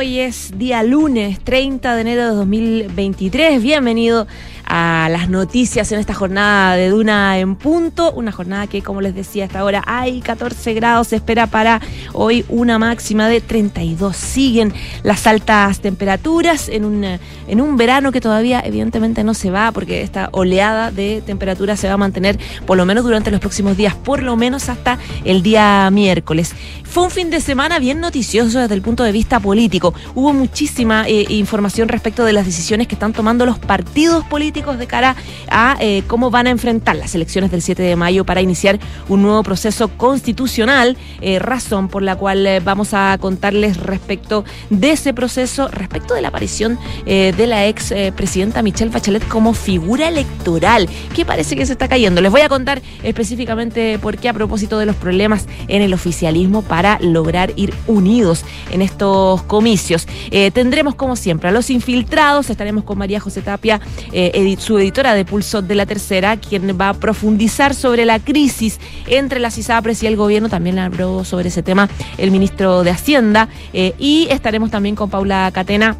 Hoy es día lunes 30 de enero de 2023. Bienvenido a las noticias en esta jornada de Duna en punto. Una jornada que, como les decía, hasta ahora hay 14 grados. Se espera para hoy una máxima de 32. Siguen las altas temperaturas en un, en un verano que todavía, evidentemente, no se va, porque esta oleada de temperatura se va a mantener por lo menos durante los próximos días, por lo menos hasta el día miércoles. Fue un fin de semana bien noticioso desde el punto de vista político. Hubo muchísima eh, información respecto de las decisiones que están tomando los partidos políticos de cara a eh, cómo van a enfrentar las elecciones del 7 de mayo para iniciar un nuevo proceso constitucional, eh, razón por la cual vamos a contarles respecto de ese proceso, respecto de la aparición de la ex presidenta Michelle Bachelet como figura electoral, que parece que se está cayendo. Les voy a contar específicamente por qué a propósito de los problemas en el oficialismo para para lograr ir unidos en estos comicios. Eh, tendremos, como siempre, a los infiltrados. Estaremos con María José Tapia, eh, su editora de Pulso de la Tercera, quien va a profundizar sobre la crisis entre las ISAPRES y el gobierno. También habló sobre ese tema el ministro de Hacienda. Eh, y estaremos también con Paula Catena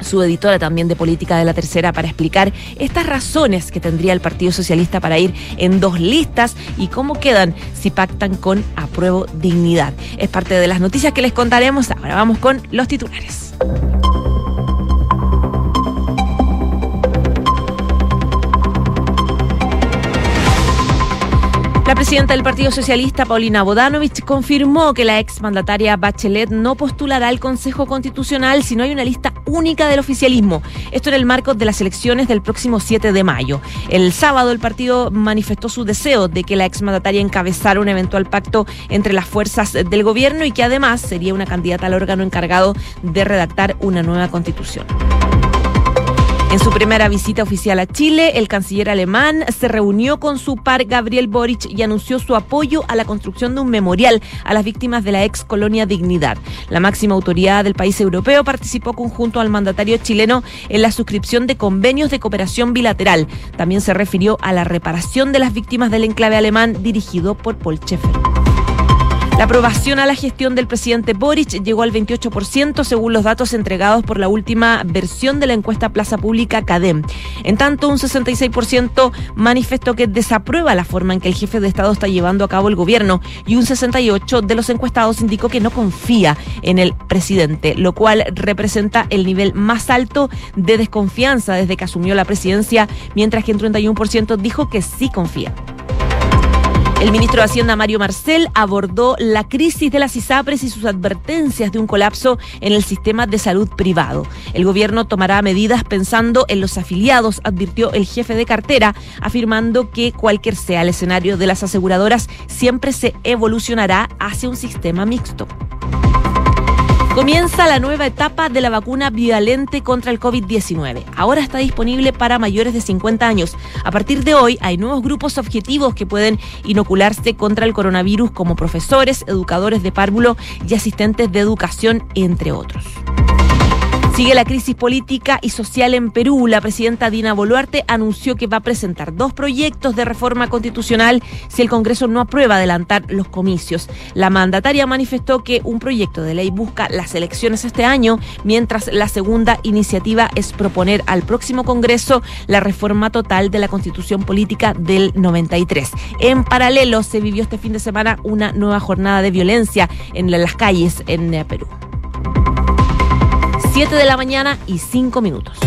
su editora también de política de la tercera, para explicar estas razones que tendría el Partido Socialista para ir en dos listas y cómo quedan si pactan con apruebo dignidad. Es parte de las noticias que les contaremos. Ahora vamos con los titulares. La presidenta del Partido Socialista, Paulina Bodanovich, confirmó que la exmandataria Bachelet no postulará al Consejo Constitucional si no hay una lista única del oficialismo. Esto en el marco de las elecciones del próximo 7 de mayo. El sábado el partido manifestó su deseo de que la exmandataria encabezara un eventual pacto entre las fuerzas del gobierno y que además sería una candidata al órgano encargado de redactar una nueva constitución. En su primera visita oficial a Chile, el canciller alemán se reunió con su par Gabriel Boric y anunció su apoyo a la construcción de un memorial a las víctimas de la ex colonia Dignidad. La máxima autoridad del país europeo participó conjunto al mandatario chileno en la suscripción de convenios de cooperación bilateral. También se refirió a la reparación de las víctimas del enclave alemán dirigido por Paul Schaeffer. La aprobación a la gestión del presidente Boric llegó al 28% según los datos entregados por la última versión de la encuesta Plaza Pública CADEM. En tanto, un 66% manifestó que desaprueba la forma en que el jefe de Estado está llevando a cabo el gobierno y un 68% de los encuestados indicó que no confía en el presidente, lo cual representa el nivel más alto de desconfianza desde que asumió la presidencia, mientras que un 31% dijo que sí confía. El ministro de Hacienda, Mario Marcel, abordó la crisis de las ISAPRES y sus advertencias de un colapso en el sistema de salud privado. El gobierno tomará medidas pensando en los afiliados, advirtió el jefe de cartera, afirmando que cualquier sea el escenario de las aseguradoras, siempre se evolucionará hacia un sistema mixto. Comienza la nueva etapa de la vacuna bivalente contra el COVID-19. Ahora está disponible para mayores de 50 años. A partir de hoy hay nuevos grupos objetivos que pueden inocularse contra el coronavirus como profesores, educadores de párvulo y asistentes de educación, entre otros. Sigue la crisis política y social en Perú. La presidenta Dina Boluarte anunció que va a presentar dos proyectos de reforma constitucional si el Congreso no aprueba adelantar los comicios. La mandataria manifestó que un proyecto de ley busca las elecciones este año, mientras la segunda iniciativa es proponer al próximo Congreso la reforma total de la Constitución Política del 93. En paralelo, se vivió este fin de semana una nueva jornada de violencia en las calles en eh, Perú. 7 de la mañana y 5 minutos.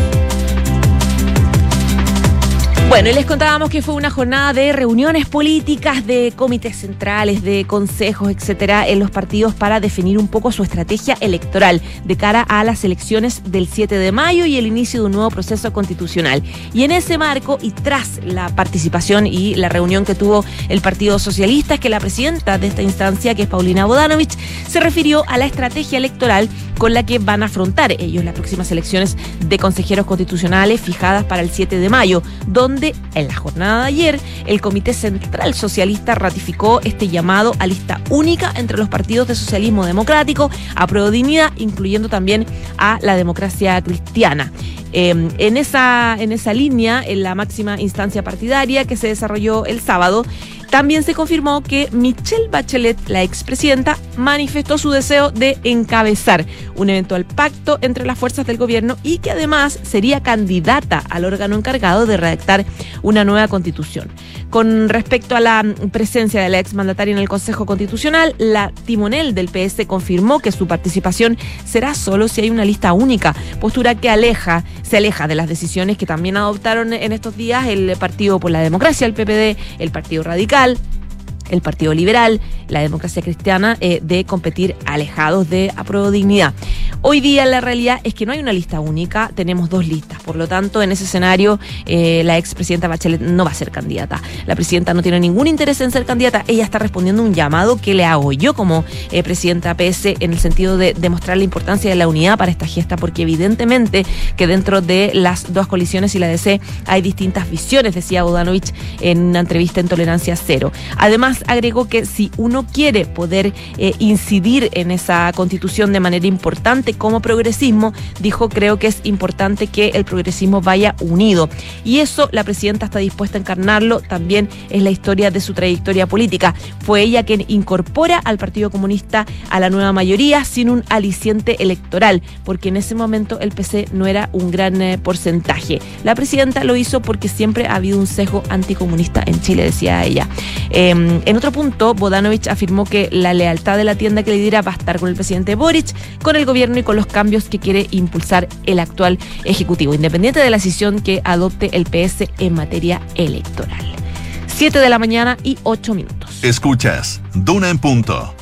Bueno, y les contábamos que fue una jornada de reuniones políticas, de comités centrales, de consejos, etcétera, en los partidos para definir un poco su estrategia electoral de cara a las elecciones del 7 de mayo y el inicio de un nuevo proceso constitucional. Y en ese marco, y tras la participación y la reunión que tuvo el Partido Socialista, es que la presidenta de esta instancia, que es Paulina Bodanovich, se refirió a la estrategia electoral con la que van a afrontar ellos las próximas elecciones de consejeros constitucionales fijadas para el 7 de mayo, donde en la jornada de ayer el Comité Central Socialista ratificó este llamado a lista única entre los partidos de socialismo democrático, a Dignidad, incluyendo también a la democracia cristiana. Em, en, esa, en esa línea, en la máxima instancia partidaria que se desarrolló el sábado, también se confirmó que Michelle Bachelet, la expresidenta, manifestó su deseo de encabezar un eventual pacto entre las fuerzas del gobierno y que además sería candidata al órgano encargado de redactar una nueva constitución. Con respecto a la presencia de la exmandataria en el Consejo Constitucional, la timonel del PS confirmó que su participación será solo si hay una lista única, postura que aleja, se aleja de las decisiones que también adoptaron en estos días el Partido por la Democracia, el PPD, el Partido Radical, el Partido Liberal, la democracia cristiana, eh, de competir alejados de apruebo dignidad. Hoy día la realidad es que no hay una lista única, tenemos dos listas. Por lo tanto, en ese escenario, eh, la expresidenta Bachelet no va a ser candidata. La presidenta no tiene ningún interés en ser candidata. Ella está respondiendo un llamado que le hago yo como eh, presidenta PS en el sentido de demostrar la importancia de la unidad para esta gesta, porque evidentemente que dentro de las dos coaliciones y la DC hay distintas visiones, decía Bodanovich en una entrevista en Tolerancia Cero. Además, agregó que si uno quiere poder eh, incidir en esa constitución de manera importante como progresismo, dijo, creo que es importante que el progresismo vaya unido. Y eso la presidenta está dispuesta a encarnarlo, también es la historia de su trayectoria política. Fue ella quien incorpora al Partido Comunista a la nueva mayoría sin un aliciente electoral, porque en ese momento el PC no era un gran eh, porcentaje. La presidenta lo hizo porque siempre ha habido un sesgo anticomunista en Chile, decía ella. Em, en otro punto, Bodanovich afirmó que la lealtad de la tienda que lidera va a estar con el presidente Boric, con el gobierno y con los cambios que quiere impulsar el actual ejecutivo, independiente de la decisión que adopte el PS en materia electoral. Siete de la mañana y ocho minutos. Escuchas, Duna en punto.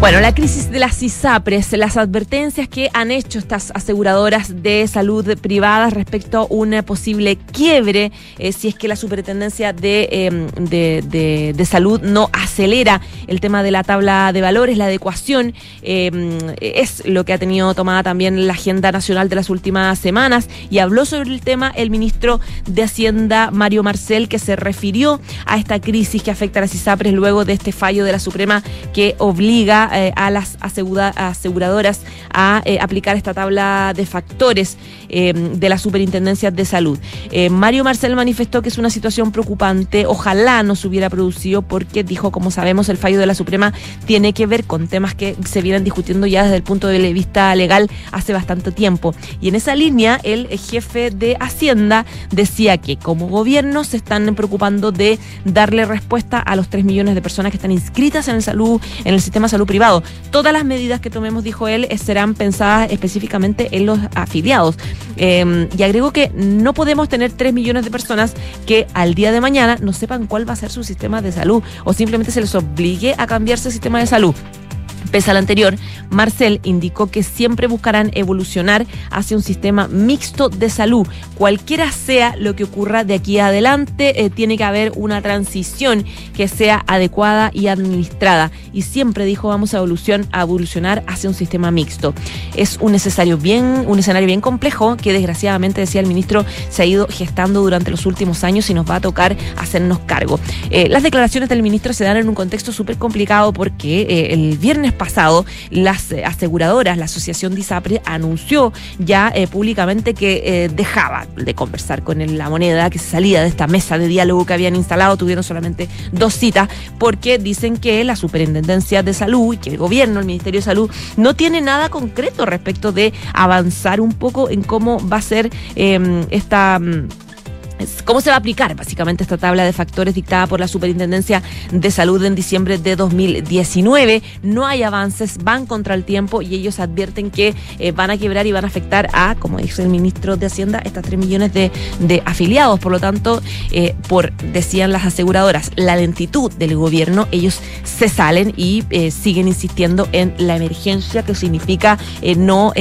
Bueno, la crisis de las ISAPRES, las advertencias que han hecho estas aseguradoras de salud privadas respecto a un posible quiebre eh, si es que la superintendencia em, de, de, salud no acelera el tema de la tabla de valores, la adecuación, em, es lo que ha tenido tomada también la agenda nacional de las últimas semanas. Y habló sobre el tema el ministro de Hacienda, Mario Marcel, que se refirió a esta crisis que afecta a las ISAPRES luego de este fallo de la Suprema que obliga eh, a las aseguradoras a eh, aplicar esta tabla de factores eh, de la Superintendencia de Salud. Mario Marcel manifestó que es una situación preocupante, ojalá no se hubiera producido porque dijo, como sabemos, el fallo de la Suprema tiene que ver con temas que se vienen discutiendo ya desde el punto de vista legal hace bastante tiempo. Y en esa línea, el jefe de Hacienda decía que como gobierno se están preocupando de darle respuesta a los 3 millones de personas que están inscritas en el salud, en el sistema de salud privado. Todas las medidas que tomemos, dijo él, eh, serán pensadas específicamente en los afiliados. Em, y agregó que no podemos tener 3 millones de personas que al día de mañana no sepan cuál va a ser su sistema de salud o simplemente se les obligue a cambiarse el sistema de salud. Pese al anterior, Marcel indicó que siempre buscarán evolucionar hacia un sistema mixto de salud. Cualquiera sea lo que ocurra de aquí adelante, eh, tiene que haber una transición que sea adecuada y administrada. Y siempre dijo vamos a, evolucionar hacia un sistema mixto. Es un necesario bien, un escenario bien complejo que desgraciadamente decía el ministro se ha ido gestando durante los últimos años y nos va a tocar hacernos cargo. Eh, las declaraciones del ministro se dan en un contexto súper complicado porque eh, el viernes pasado pasado, las eh, aseguradoras, la Asociación DISAPRE, anunció ya eh, públicamente que eh, dejaba de conversar con la moneda, que se salía de esta mesa de diálogo que habían instalado, tuvieron solamente dos citas, porque dicen que la Superintendencia de Salud y que el gobierno, el Ministerio de Salud, no tiene nada concreto respecto de avanzar un poco en cómo va a ser em, esta mm, ¿Cómo se va a aplicar básicamente esta tabla de factores dictada por la Superintendencia de Salud en diciembre de 2019? No hay avances, van contra el tiempo y ellos advierten que eh, van a quebrar y van a afectar a, como dice el ministro de Hacienda, estas 3 millones de, afiliados. Por lo tanto, eh, por, decían las aseguradoras, la lentitud del gobierno, ellos se salen y eh, siguen insistiendo en la emergencia, que significa no,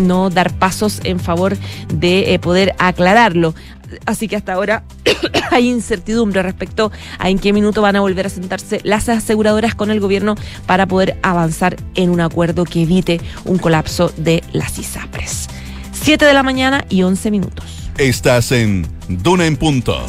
no dar pasos en favor de poder aclararlo. Así que hasta ahora hay incertidumbre respecto a en qué minuto van a volver a sentarse las aseguradoras con el gobierno para poder avanzar en un acuerdo que evite un colapso de las ISAPRES. 7 de la mañana y 11 minutos. Estás en Duna en Punto.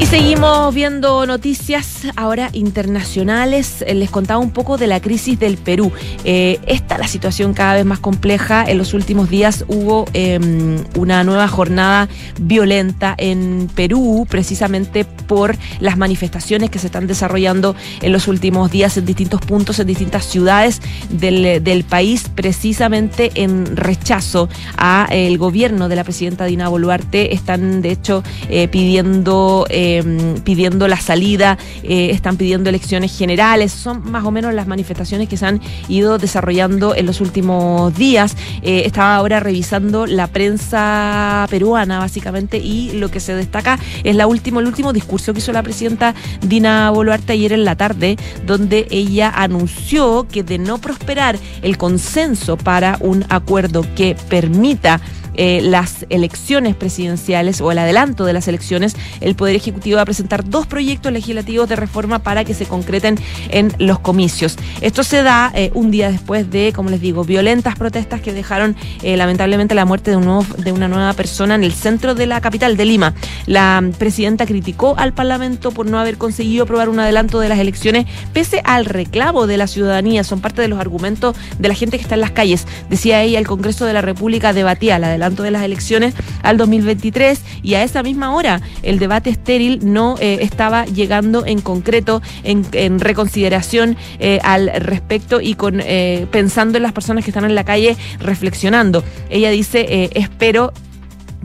Y seguimos viendo noticias ahora internacionales. Eh, les contaba un poco de la crisis del Perú. Eh, esta la situación cada vez más compleja. En los últimos días hubo em, una nueva jornada violenta en Perú, precisamente por las manifestaciones que se están desarrollando en los últimos días en distintos puntos, en distintas ciudades del, país, precisamente en rechazo a el gobierno de la presidenta Dina Boluarte. Están, de hecho, eh, pidiendo Em, pidiendo la salida, eh, están pidiendo elecciones generales. Son más o menos las manifestaciones que se han ido desarrollando en los últimos días. Eh, estaba ahora revisando la prensa peruana, básicamente, y lo que se destaca es la último, el último discurso que hizo la presidenta Dina Boluarte ayer en la tarde, donde ella anunció que de no prosperar el consenso para un acuerdo que permita eh, las elecciones presidenciales o el adelanto de las elecciones, el Poder Ejecutivo va a presentar dos proyectos legislativos de reforma para que se concreten en los comicios. Esto se da eh, un día después de, como les digo, violentas protestas que dejaron eh, lamentablemente la muerte de, un nuevo, de una nueva persona en el centro de la capital de Lima. La presidenta criticó al Parlamento por no haber conseguido aprobar un adelanto de las elecciones pese al reclamo de la ciudadanía. Son parte de los argumentos de la gente que está en las calles. Decía ella, el Congreso de la República debatía la adelanto de las elecciones al 2023 y a esa misma hora el debate estéril no eh, estaba llegando en concreto en, reconsideración eh, al respecto y con eh, pensando en las personas que están en la calle reflexionando. Ella dice, espero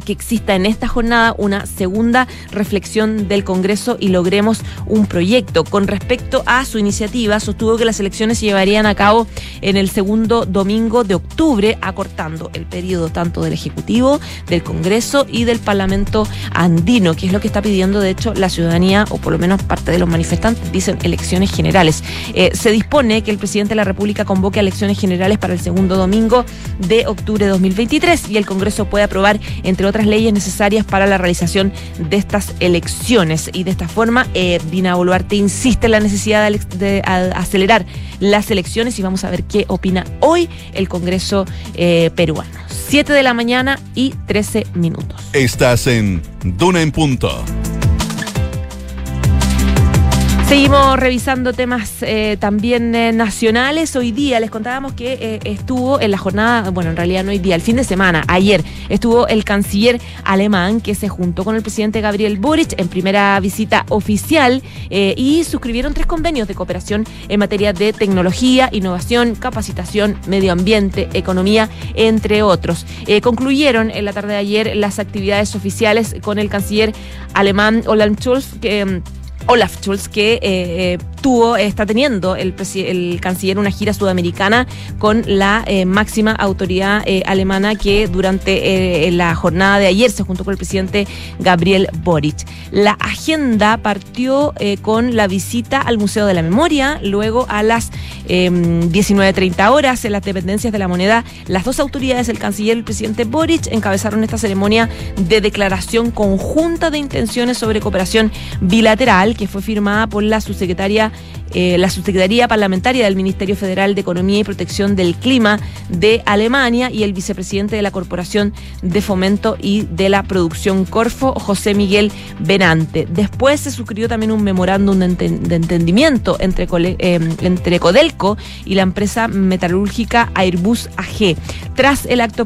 que exista en esta jornada una segunda reflexión del Congreso y logremos un proyecto. Con respecto a su iniciativa, sostuvo que las elecciones se llevarían a cabo en el segundo domingo de octubre, acortando el periodo tanto del Ejecutivo, del Congreso y del Parlamento andino, que es lo que está pidiendo, de hecho, la ciudadanía, o por lo menos parte de los manifestantes, dicen elecciones generales. Eh, se dispone que el presidente de la República convoque elecciones generales para el segundo domingo de octubre de 2023 y el Congreso puede aprobar entre otras leyes necesarias para la realización de estas elecciones. Y de esta forma, eh, Dina Boluarte insiste en la necesidad de, acelerar las elecciones y vamos a ver qué opina hoy el Congreso eh, peruano. 7 de la mañana y 13 minutos. Estás en Duna en Punto. Seguimos revisando temas eh, también eh, nacionales. Hoy día les contábamos que eh, estuvo en la jornada, bueno, en realidad no hoy día, el fin de semana, ayer, estuvo el canciller alemán que se juntó con el presidente Gabriel Boric en primera visita oficial y suscribieron tres convenios de cooperación en materia de tecnología, innovación, capacitación, medio ambiente, economía, entre otros. concluyeron en la tarde de ayer las actividades oficiales con el canciller alemán Olaf Scholz, que mm, Olaf Scholz, que eh, eh, tuvo, está teniendo el, el, canciller una gira sudamericana con la eh, máxima autoridad alemana que durante la jornada de ayer se juntó con el presidente Gabriel Boric. La agenda partió con la visita al Museo de la Memoria, luego a las 19.30 em, horas en las dependencias de la moneda, las dos autoridades, el canciller y el presidente Boric, encabezaron esta ceremonia de declaración conjunta de intenciones sobre cooperación bilateral que fue firmada por la subsecretaria eh, la subsecretaría parlamentaria del Ministerio Federal de Economía y Protección del Clima de Alemania y el vicepresidente de la Corporación de Fomento y de la Producción Corfo, José Miguel Benante. Después se suscribió también un memorándum de, entendimiento entre, eh, entre Codelco y la empresa metalúrgica Airbus AG. Tras el acto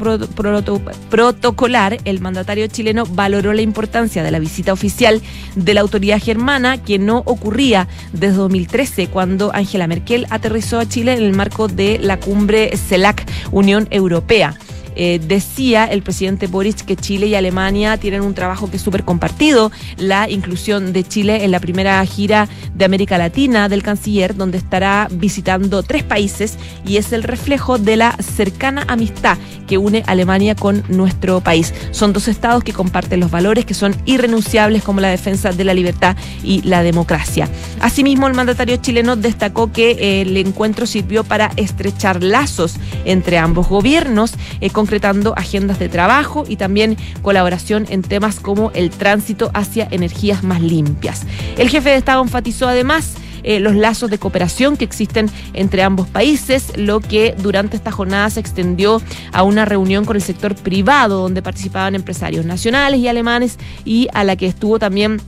protocolar, el mandatario chileno valoró la importancia de la visita oficial de la autoridad germana, que no ocurría desde 2013 cuando Angela Merkel aterrizó a Chile en el marco de la cumbre CELAC Unión Europea. Eh, decía el presidente Boris que Chile y Alemania tienen un trabajo que es súper compartido, la inclusión de Chile en la primera gira de América Latina del canciller, donde estará visitando tres países y es el reflejo de la cercana amistad que une Alemania con nuestro país. Son dos estados que comparten los valores que son irrenunciables como la defensa de la libertad y la democracia. Asimismo, el mandatario chileno destacó que el encuentro sirvió para estrechar lazos entre ambos gobiernos, eh, con concretando agendas de trabajo y también colaboración en temas como el tránsito hacia energías más limpias. El jefe de Estado enfatizó además eh, los lazos de cooperación que existen entre ambos países, lo que durante esta jornada se extendió a una reunión con el sector privado donde participaban empresarios nacionales y alemanes y a la que estuvo también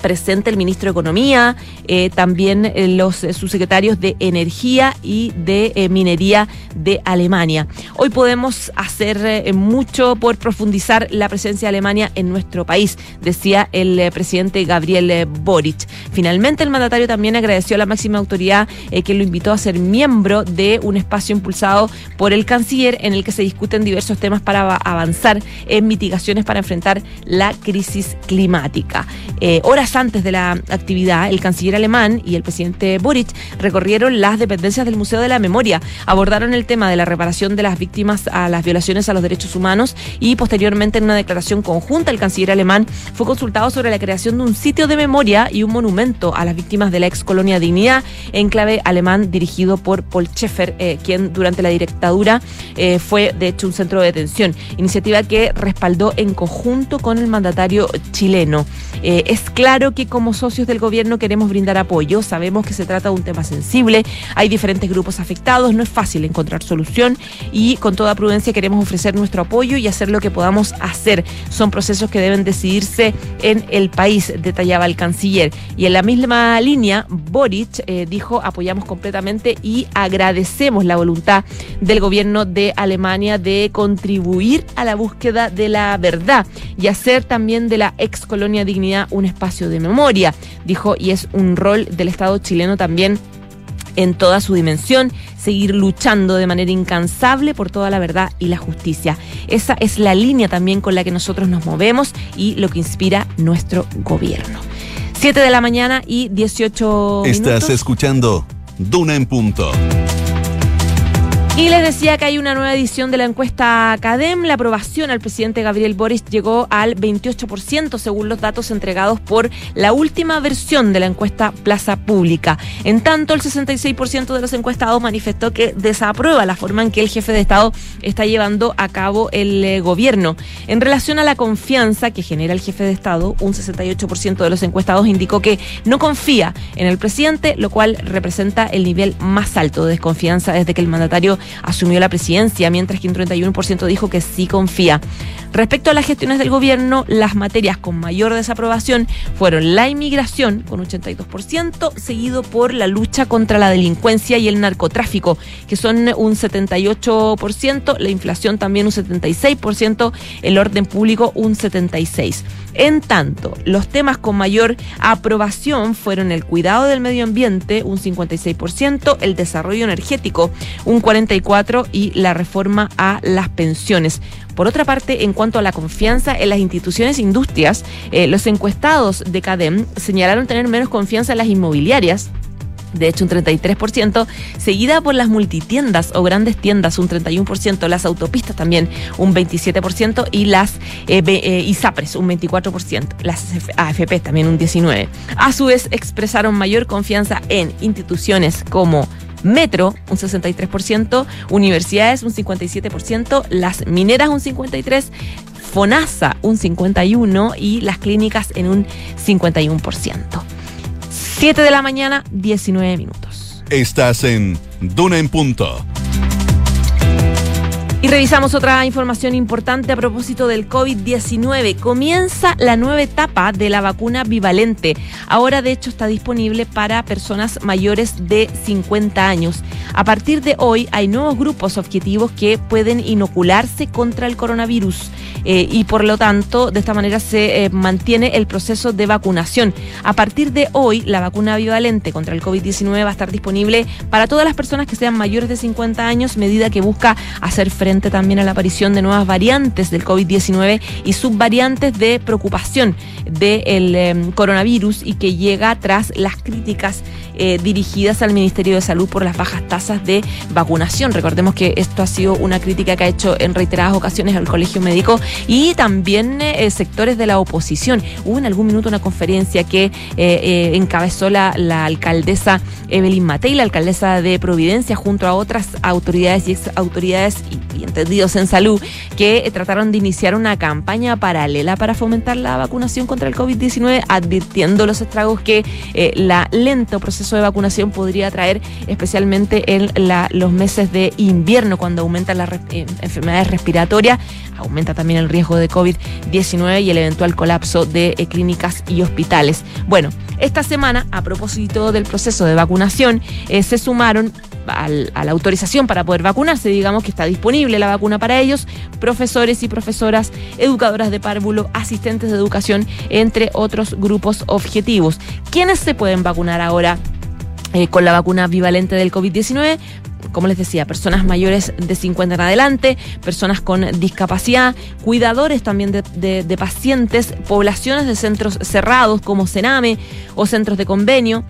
presente el ministro de Economía, eh, también eh, los eh, subsecretarios de Energía y de Minería de Alemania. Hoy podemos hacer mucho por profundizar la presencia de Alemania en nuestro país, decía el presidente Gabriel Boric. Finalmente, el mandatario también agradeció a la máxima autoridad que lo invitó a ser miembro de un espacio impulsado por el canciller en el que se discuten diversos temas para avanzar en mitigaciones para enfrentar la crisis climática. Horas antes de la actividad, el canciller alemán y el presidente Boric recorrieron las dependencias del Museo de la Memoria, abordaron el tema de la reparación de las víctimas a las violaciones a los derechos humanos y posteriormente en una declaración conjunta el canciller alemán fue consultado sobre la creación de un sitio de memoria y un monumento a las víctimas de la ex colonia Dignidad, enclave alemán dirigido por Paul Schaeffer, eh, quien durante la dictadura eh, fue de hecho un centro de detención, iniciativa que respaldó en conjunto con el mandatario chileno. Eh, es claro Claro que como socios del gobierno queremos brindar apoyo, sabemos que se trata de un tema sensible, hay diferentes grupos afectados, no es fácil encontrar solución y con toda prudencia queremos ofrecer nuestro apoyo y hacer lo que podamos hacer. Son procesos que deben decidirse en el país, detallaba el canciller. Y en la misma línea, Boric eh, dijo apoyamos completamente y agradecemos la voluntad del gobierno de Alemania de contribuir a la búsqueda de la verdad y hacer también de la ex colonia dignidad un espacio de memoria, dijo, y es un rol del Estado chileno también en toda su dimensión, seguir luchando de manera incansable por toda la verdad y la justicia. Esa es la línea también con la que nosotros nos movemos y lo que inspira nuestro gobierno. Siete de la mañana y 18 minutos. Estás escuchando Duna en punto. Y les decía que hay una nueva edición de la encuesta CADEM. La aprobación al presidente Gabriel Boris llegó al 28% según los datos entregados por la última versión de la encuesta Plaza Pública. En tanto, el 66% de los encuestados manifestó que desaprueba la forma en que el jefe de Estado está llevando a cabo el eh, gobierno. En relación a la confianza que genera el jefe de Estado, un 68% de los encuestados indicó que no confía en el presidente, lo cual representa el nivel más alto de desconfianza desde que el mandatario asumió la presidencia, mientras que un 31% dijo que sí confía. Respecto a las gestiones del gobierno, las materias con mayor desaprobación fueron la inmigración, con 82%, seguido por la lucha contra la delincuencia y el narcotráfico, que son un 78%, la inflación también un 76%, el orden público un 76%. En tanto, los temas con mayor aprobación fueron el cuidado del medio ambiente, un 56%, el desarrollo energético, un 44% y la reforma a las pensiones. Por otra parte, en cuanto a la confianza en las instituciones e industrias, eh, los encuestados de CADEM señalaron tener menos confianza en las inmobiliarias de hecho un 33%, seguida por las multitiendas o grandes tiendas un 31%, las autopistas también un 27% y las eh, eh, ISAPRES un 24%, las AFP también un 19%. A su vez expresaron mayor confianza en instituciones como Metro, un 63%, universidades, un 57%, las mineras, un 53%, FONASA, un 51% y las clínicas en un 51%. 7 de la mañana, 19 minutos. Estás en Duna en Punto. Y revisamos otra información importante a propósito del COVID-19. Comienza la nueva etapa de la vacuna bivalente. Ahora, de hecho, está disponible para personas mayores de 50 años. A partir de hoy hay nuevos grupos objetivos que pueden inocularse contra el coronavirus. Eh, y por lo tanto de esta manera se eh, mantiene el proceso de vacunación. A partir de hoy, la vacuna bivalente contra el COVID-19 va a estar disponible para todas las personas que sean mayores de 50 años, medida que busca hacer frente también a la aparición de nuevas variantes del COVID-19 y subvariantes de preocupación del em, coronavirus y que llega tras las críticas eh, dirigidas al Ministerio de Salud por las bajas tasas de vacunación. Recordemos que esto ha sido una crítica que ha hecho en reiteradas ocasiones al Colegio Médico y también eh, sectores de la oposición. Hubo en algún minuto una conferencia que eh, encabezó la, alcaldesa Evelyn Matei, la alcaldesa de Providencia, junto a otras autoridades y ex autoridades y entendidos en salud que eh, trataron de iniciar una campaña paralela para fomentar la vacunación contra el COVID-19, advirtiendo los estragos que eh, la lento proceso de vacunación podría traer, especialmente en los meses de invierno, cuando aumentan las eh, enfermedades respiratorias, aumenta también el riesgo de COVID-19 y el eventual colapso de clínicas y hospitales. Bueno, esta semana, a propósito del proceso de vacunación, se sumaron a la autorización para poder vacunarse, digamos que está disponible la vacuna para ellos, profesores y profesoras, educadoras de párvulo, asistentes de educación, entre otros grupos objetivos. ¿Quiénes se pueden vacunar ahora? Eh, con la vacuna bivalente del COVID-19, como les decía, personas mayores de 50 en adelante, personas con discapacidad, cuidadores también de, de pacientes, poblaciones de centros cerrados como Sename o centros de convenio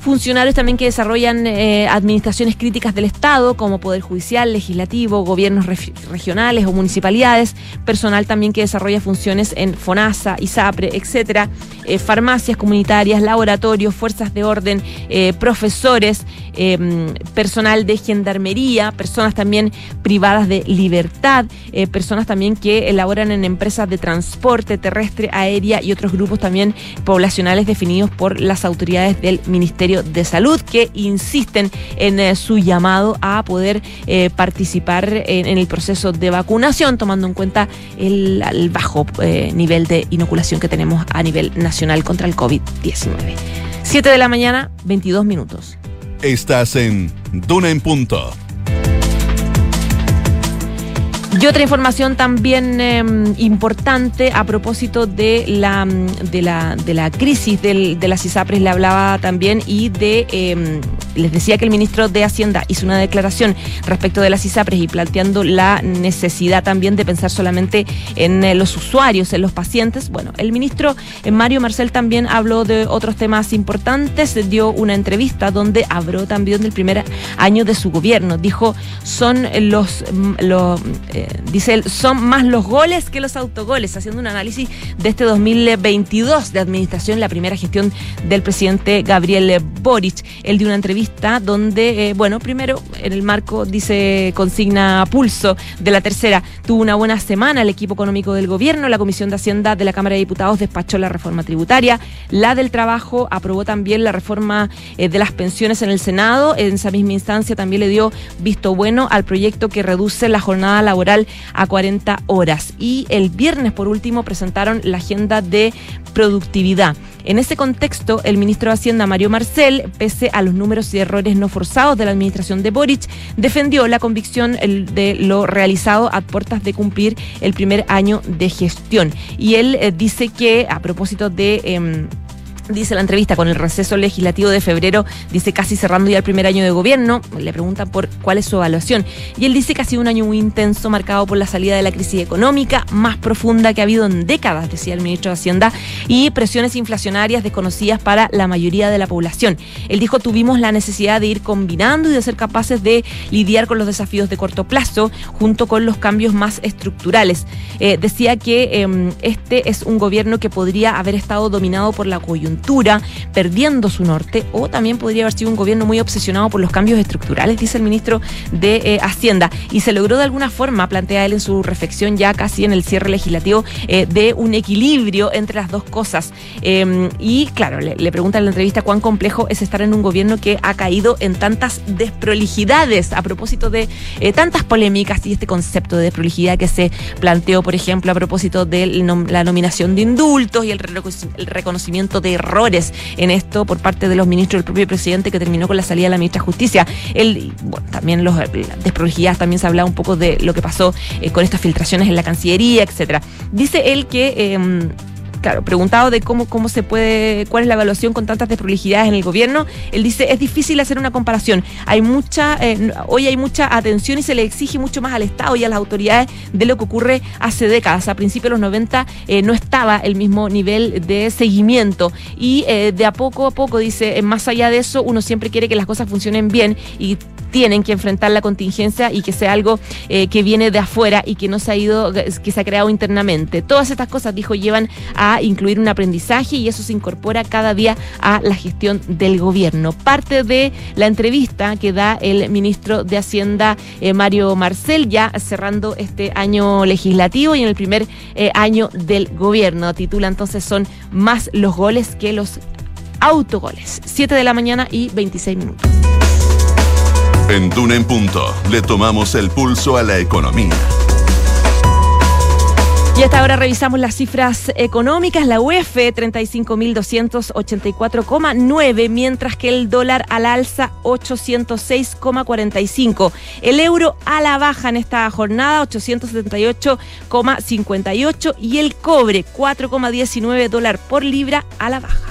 funcionarios también que desarrollan eh, administraciones críticas del Estado, como Poder Judicial, Legislativo, gobiernos regionales o municipalidades, personal también que desarrolla funciones en FONASA, ISAPRE, etcétera, eh, farmacias comunitarias, laboratorios, fuerzas de orden, eh, profesores, em, personal de gendarmería, personas también privadas de libertad, personas también que elaboran en empresas de transporte terrestre, aérea y otros grupos también poblacionales definidos por las autoridades del Ministerio de Salud que insisten en eh, su llamado a poder eh, participar en, el proceso de vacunación, tomando en cuenta el, bajo eh, nivel de inoculación que tenemos a nivel nacional contra el COVID-19. 7 de la mañana, 22 minutos. Estás en Duna en Punto. Y otra información también em, importante a propósito de la, de la, de la crisis del, de las ISAPRES, le hablaba también, y de, em, les decía que el ministro de Hacienda hizo una declaración respecto de las ISAPRES y planteando la necesidad también de pensar solamente en eh, los usuarios, en los pacientes. Bueno, el ministro eh, Mario Marcel también habló de otros temas importantes, dio una entrevista donde habló también del primer año de su gobierno. Dijo, son los, los eh, dice él, son más los goles que los autogoles, haciendo un análisis de este 2022 de administración, la primera gestión del presidente Gabriel Boric. Él dio una entrevista donde, eh, bueno, primero en el marco, dice, consigna pulso de la tercera, tuvo una buena semana el equipo económico del gobierno, la Comisión de Hacienda de la Cámara de Diputados despachó la reforma tributaria, la del trabajo aprobó también la reforma eh, de las pensiones en el Senado, en esa misma instancia también le dio visto bueno al proyecto que reduce la jornada laboral a 40 horas. Y el viernes, por último, presentaron la agenda de productividad. En ese contexto, el ministro de Hacienda, Mario Marcel, pese a los números y errores no forzados de la administración de Boric, defendió la convicción de lo realizado a puertas de cumplir el primer año de gestión. Y él eh, dice que, a propósito de... Em, Dice la entrevista con el receso legislativo de febrero, dice casi cerrando ya el primer año de gobierno, le preguntan por cuál es su evaluación. Y él dice que ha sido un año muy intenso, marcado por la salida de la crisis económica más profunda que ha habido en décadas, decía el ministro de Hacienda, y presiones inflacionarias desconocidas para la mayoría de la población. Él dijo, tuvimos la necesidad de ir combinando y de ser capaces de lidiar con los desafíos de corto plazo, junto con los cambios más estructurales. Eh, decía que em, este es un gobierno que podría haber estado dominado por la coyuntura perdiendo su norte, o también podría haber sido un gobierno muy obsesionado por los cambios estructurales, dice el ministro de eh, Hacienda. Y se logró de alguna forma, plantea él en su reflexión ya casi en el cierre legislativo, eh, de un equilibrio entre las dos cosas. Em, y claro, le, pregunta en la entrevista cuán complejo es estar en un gobierno que ha caído en tantas desprolijidades a propósito de eh, tantas polémicas y este concepto de desprolijidad que se planteó, por ejemplo, a propósito de la nominación de indultos y el, reconocimiento de errores en esto por parte de los ministros del propio presidente que terminó con la salida de la ministra de Justicia. Él, bueno, también los desprolijidades, también se hablaba un poco de lo que pasó eh, con estas filtraciones en la Cancillería, etcétera. Dice él que em, claro, preguntado de cómo, cómo se puede, cuál es la evaluación con tantas desprolijidades en el gobierno, él dice, es difícil hacer una comparación. Hay mucha, eh, hoy hay mucha atención y se le exige mucho más al Estado y a las autoridades de lo que ocurre hace décadas. A principios de los 90 eh, no estaba el mismo nivel de seguimiento y eh, de a poco a poco, dice, más allá de eso, uno siempre quiere que las cosas funcionen bien y tienen que enfrentar la contingencia y que sea algo eh, que viene de afuera y que no se ha ido, que se ha creado internamente. Todas estas cosas, dijo, llevan a incluir un aprendizaje y eso se incorpora cada día a la gestión del gobierno. Parte de la entrevista que da el ministro de Hacienda, eh, Mario Marcel, ya cerrando este año legislativo y en el primer eh, año del gobierno. Titula entonces son más los goles que los autogoles. 7 de la mañana y 26 minutos. En Duna en Punto le tomamos el pulso a la economía. Y hasta ahora revisamos las cifras económicas. La UEF 35.284,9, mientras que el dólar al alza 806,45. El euro a la baja en esta jornada 878,58 y el cobre 4,19 dólar por libra a la baja.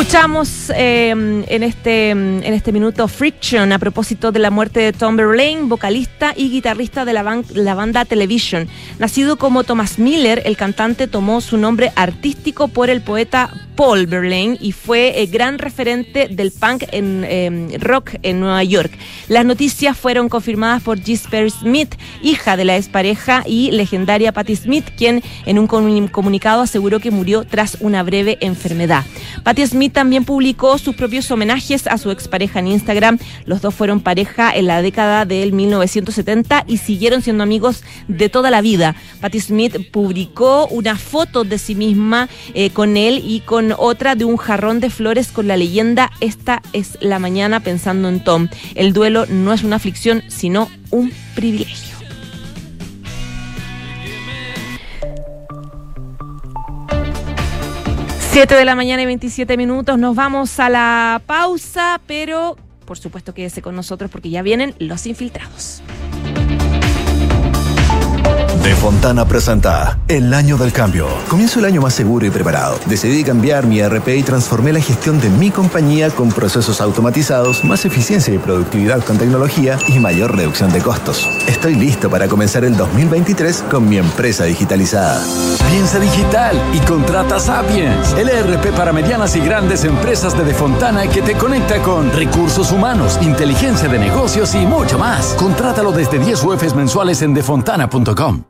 Escuchamos eh, en, este, en este minuto Friction a propósito de la muerte de Tom Verlaine, vocalista y guitarrista de la, banda Television. Nacido como Thomas Miller, el cantante tomó su nombre artístico por el poeta Paul Verlaine y fue eh, gran referente del punk en em, rock en Nueva York. Las noticias fueron confirmadas por Gisper Smith, hija de la expareja y legendaria Patti Smith, quien en un comunicado aseguró que murió tras una breve enfermedad. Patti Smith también publicó sus propios homenajes a su expareja en Instagram. Los dos fueron pareja en la década del 1970 y siguieron siendo amigos de toda la vida. Patti Smith publicó una foto de sí misma eh, con él y con otra de un jarrón de flores con la leyenda Esta es la mañana pensando en Tom. El duelo no es una aflicción, sino un privilegio. Siete de la mañana y 27 minutos. Nos vamos a la pausa, pero por supuesto quédese con nosotros porque ya vienen los infiltrados. De Fontana presenta El Año del Cambio. Comienzo el año más seguro y preparado. Decidí cambiar mi RP y transformé la gestión de mi compañía con procesos automatizados, más eficiencia y productividad con tecnología y mayor reducción de costos. Estoy listo para comenzar el 2023 con mi empresa digitalizada. Piensa digital y contrata Sapiens, el ERP para medianas y grandes empresas de De Fontana que te conecta con recursos humanos, inteligencia de negocios y mucho más. Contrátalo desde 10 UFs mensuales en defontana.com.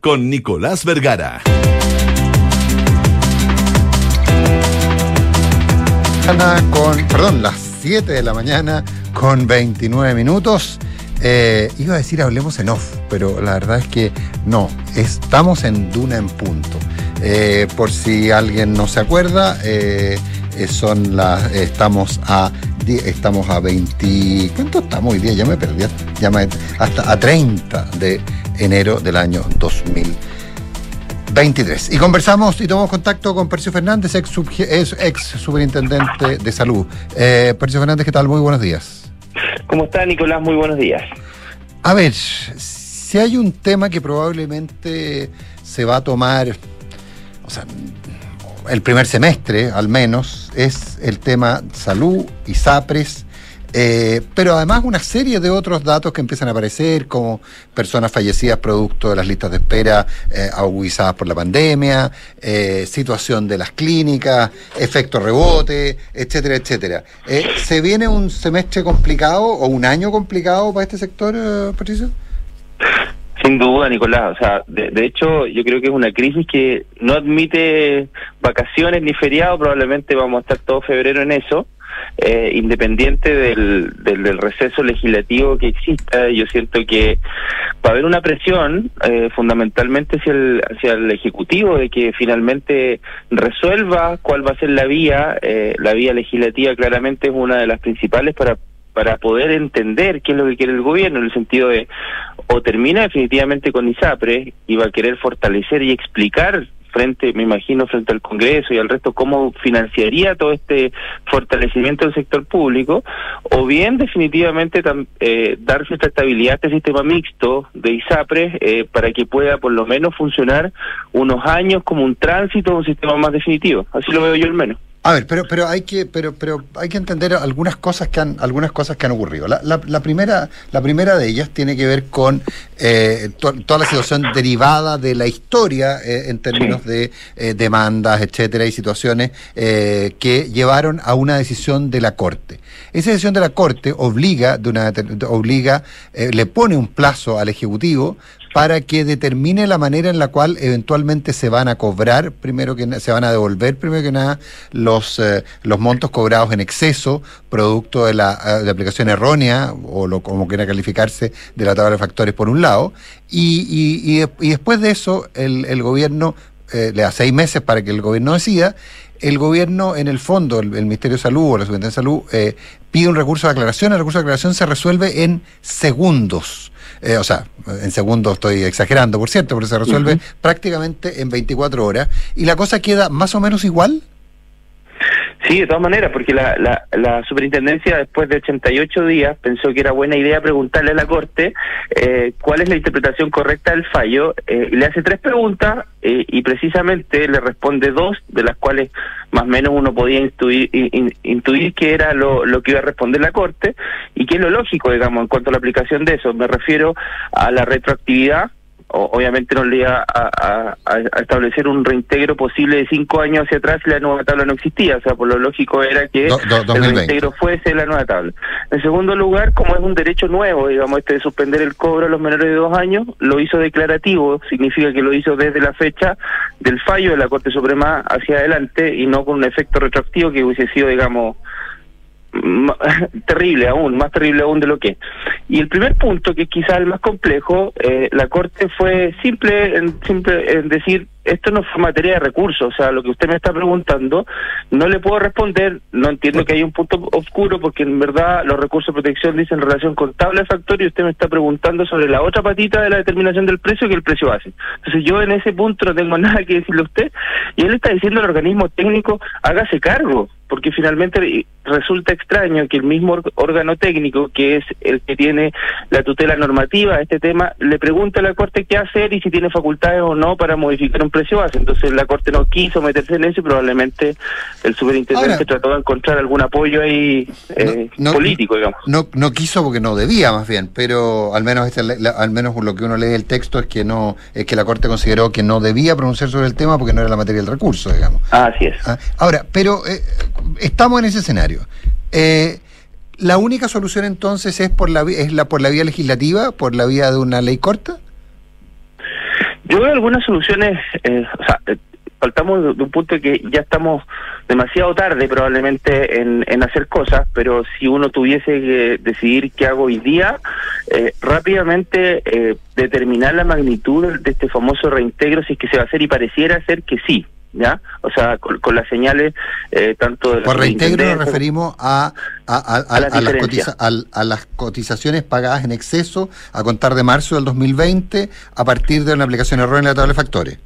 con Nicolás Vergara. Con, perdón, las 7 de la mañana con 29 minutos. Eh, iba a decir hablemos en off, pero la verdad es que no, estamos en Duna en punto. Eh, por si alguien no se acuerda, eh, son las, estamos a estamos a 20, ¿cuánto estamos hoy día? Ya me perdí, ya me, hasta a 30 de enero del año 2023. Y conversamos y tomamos contacto con Percio Fernández, ex, ex superintendente de salud. Eh, Percio Fernández, ¿qué tal? Muy buenos días. ¿Cómo está, Nicolás? Muy buenos días. A ver, si hay un tema que probablemente se va a tomar, o sea, el primer semestre al menos, es el tema salud y SAPRES, eh, pero además una serie de otros datos que empiezan a aparecer, como personas fallecidas producto de las listas de espera eh, agudizadas por la pandemia, eh, situación de las clínicas, efecto rebote, etcétera, etcétera. Eh, ¿Se viene un semestre complicado o un año complicado para este sector, Patricio? Sin duda, Nicolás. O sea, de, de, hecho, yo creo que es una crisis que no admite vacaciones ni feriados. Probablemente vamos a estar todo febrero en eso. Eh, independiente del, del, receso legislativo que exista, yo siento que va a haber una presión eh, fundamentalmente hacia el, el Ejecutivo de que finalmente resuelva cuál va a ser la vía. Eh, la vía legislativa claramente es una de las principales para para poder entender qué es lo que quiere el gobierno, en el sentido de o termina definitivamente con ISAPRE y va a querer fortalecer y explicar frente, me imagino, frente al Congreso y al resto, cómo financiaría todo este fortalecimiento del sector público, o bien definitivamente eh, dar cierta estabilidad a este sistema mixto de ISAPRE eh, para que pueda por lo menos funcionar unos años como un tránsito, un sistema más definitivo. Así lo veo yo al menos. A ver, pero pero hay que pero pero hay que entender algunas cosas que han algunas cosas que han ocurrido. La, la, la primera la primera de ellas tiene que ver con eh, to, toda la situación derivada de la historia eh, en términos sí. de eh, demandas, etcétera, y situaciones eh, que llevaron a una decisión de la corte. Esa decisión de la corte obliga de una obliga eh, le pone un plazo al ejecutivo para que determine la manera en la cual eventualmente se van a cobrar, primero que se van a devolver, primero que nada, los, eh, los montos cobrados en exceso, producto de la eh, de aplicación errónea, o lo, como quiera calificarse, de la tabla de factores por un lado, y, y, y, después de eso el, el gobierno eh, le da seis meses para que el gobierno decida, el gobierno, en el fondo, el, el Ministerio de Salud o la Superintendencia de Salud, eh, pide un recurso de aclaración. El recurso de aclaración se resuelve en segundos. Eh, o sea, en segundos estoy exagerando, por cierto, pero se resuelve uh -huh. prácticamente en 24 horas. ¿Y la cosa queda más o menos igual? Sí, de todas maneras, porque la, la, la, superintendencia después de 88 días pensó que era buena idea preguntarle a la Corte eh, cuál es la interpretación correcta del fallo. Eh, le hace tres preguntas eh, y precisamente le responde dos, de las cuales más o menos uno podía intuir, in, intuir que era lo, lo que iba a responder la Corte y que es lo lógico, digamos, en cuanto a la aplicación de eso. Me refiero a la retroactividad obviamente no le iba a, a, a, establecer un reintegro posible de cinco años hacia atrás si la nueva tabla no existía. O sea, por lo lógico era que do, do, el reintegro fuese la nueva tabla. En segundo lugar, como es un derecho nuevo, digamos, este de suspender el cobro a los menores de dos años, lo hizo declarativo, significa que lo hizo desde la fecha del fallo de la Corte Suprema hacia adelante y no con un efecto retroactivo que hubiese sido, digamos, terrible aún, más terrible aún de lo que. Y el primer punto, que es quizás el más complejo, eh, la Corte fue simple en, simple en decir, esto no fue materia de recursos, o sea, lo que usted me está preguntando, no le puedo responder, no entiendo que hay un punto oscuro, porque en verdad los recursos de protección dicen relación contable factor y usted me está preguntando sobre la otra patita de la determinación del precio que el precio base. Entonces yo en ese punto no tengo nada que decirle a usted, y él está diciendo al organismo técnico, hágase cargo, porque finalmente resulta extraño que el mismo órgano técnico, que es el que tiene la tutela normativa a este tema, le pregunte a la Corte qué hacer y si tiene facultades o no para modificar un precio base. Entonces la Corte no quiso meterse en eso y probablemente el superintendente Ahora, trató de encontrar algún apoyo ahí eh, no, no, político, digamos. No, no quiso porque no debía, más bien, pero al menos este, la, al menos lo que uno lee del texto es que no es que la Corte consideró que no debía pronunciar sobre el tema porque no era la materia del recurso, digamos. Ah, así es. Ah, ahora, pero eh, estamos en ese escenario. Eh, la única solución entonces es por la es la por la vía legislativa, por la vía de una ley corta. Yo veo algunas soluciones, eh, o sea, faltamos de un punto que ya estamos demasiado tarde probablemente en, en hacer cosas, pero si uno tuviese que decidir qué hago hoy día, eh, rápidamente eh, determinar la magnitud de este famoso reintegro, si es que se va a hacer y pareciera ser que sí, ¿ya? O sea, con, con las señales eh, tanto de... Por reintegro nos referimos a, a, a, a, las, cotiza, a, las cotizaciones pagadas en exceso a contar de marzo del 2020 a partir de una aplicación errónea en la tabla de factores.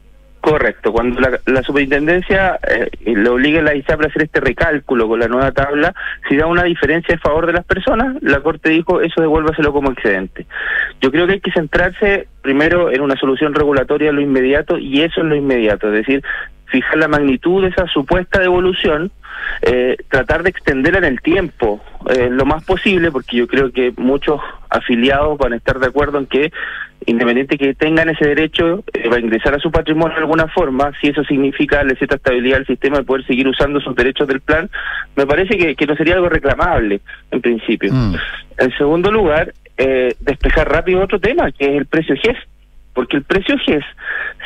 Correcto, cuando la, la superintendencia eh, le obliga a la ISAPRE a hacer este recálculo con la nueva tabla, si da una diferencia en favor de las personas, la Corte dijo eso devuélvaselo como excedente. Yo creo que hay que centrarse primero en una solución regulatoria a lo inmediato y eso es lo inmediato, es decir, fijar la magnitud de esa supuesta devolución, eh, tratar de extenderla en el tiempo eh, lo más posible, porque yo creo que muchos afiliados van a estar de acuerdo en que independiente que tengan ese derecho, eh, va a ingresar a su patrimonio de alguna forma, si eso significa darle cierta estabilidad al sistema de poder seguir usando sus derechos del plan, me parece que, que no sería algo reclamable en principio. Mm. En segundo lugar, eh, despejar rápido otro tema, que es el precio GEF. Porque el precio GES,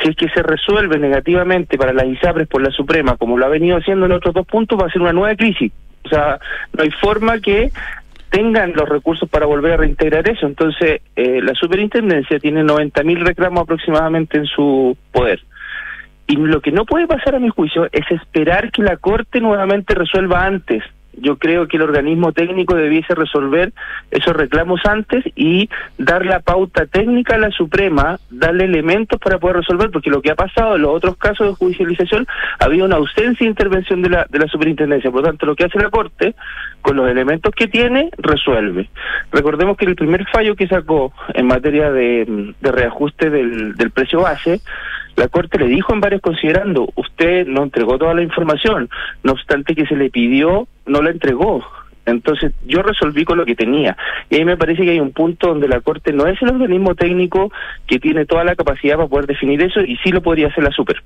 si es que se resuelve negativamente para las ISAPRES por la Suprema, como lo ha venido haciendo en otros dos puntos, va a ser una nueva crisis. O sea, no hay forma que tengan los recursos para volver a reintegrar eso. Entonces, eh, la superintendencia tiene 90.000 reclamos aproximadamente en su poder. Y lo que no puede pasar a mi juicio es esperar que la Corte nuevamente resuelva antes yo creo que el organismo técnico debiese resolver esos reclamos antes y dar la pauta técnica a la Suprema, darle elementos para poder resolver, porque lo que ha pasado en los otros casos de judicialización había una ausencia de intervención de la, de la superintendencia. Por lo tanto, lo que hace la Corte, con los elementos que tiene, resuelve. Recordemos que el primer fallo que sacó en materia de, de reajuste del, del precio base, la Corte le dijo en varios considerando, usted no entregó toda la información, no obstante que se le pidió, no la entregó. Entonces yo resolví con lo que tenía. Y ahí me parece que hay un punto donde la Corte no es el organismo técnico que tiene toda la capacidad para poder definir eso y sí lo podría hacer la Super.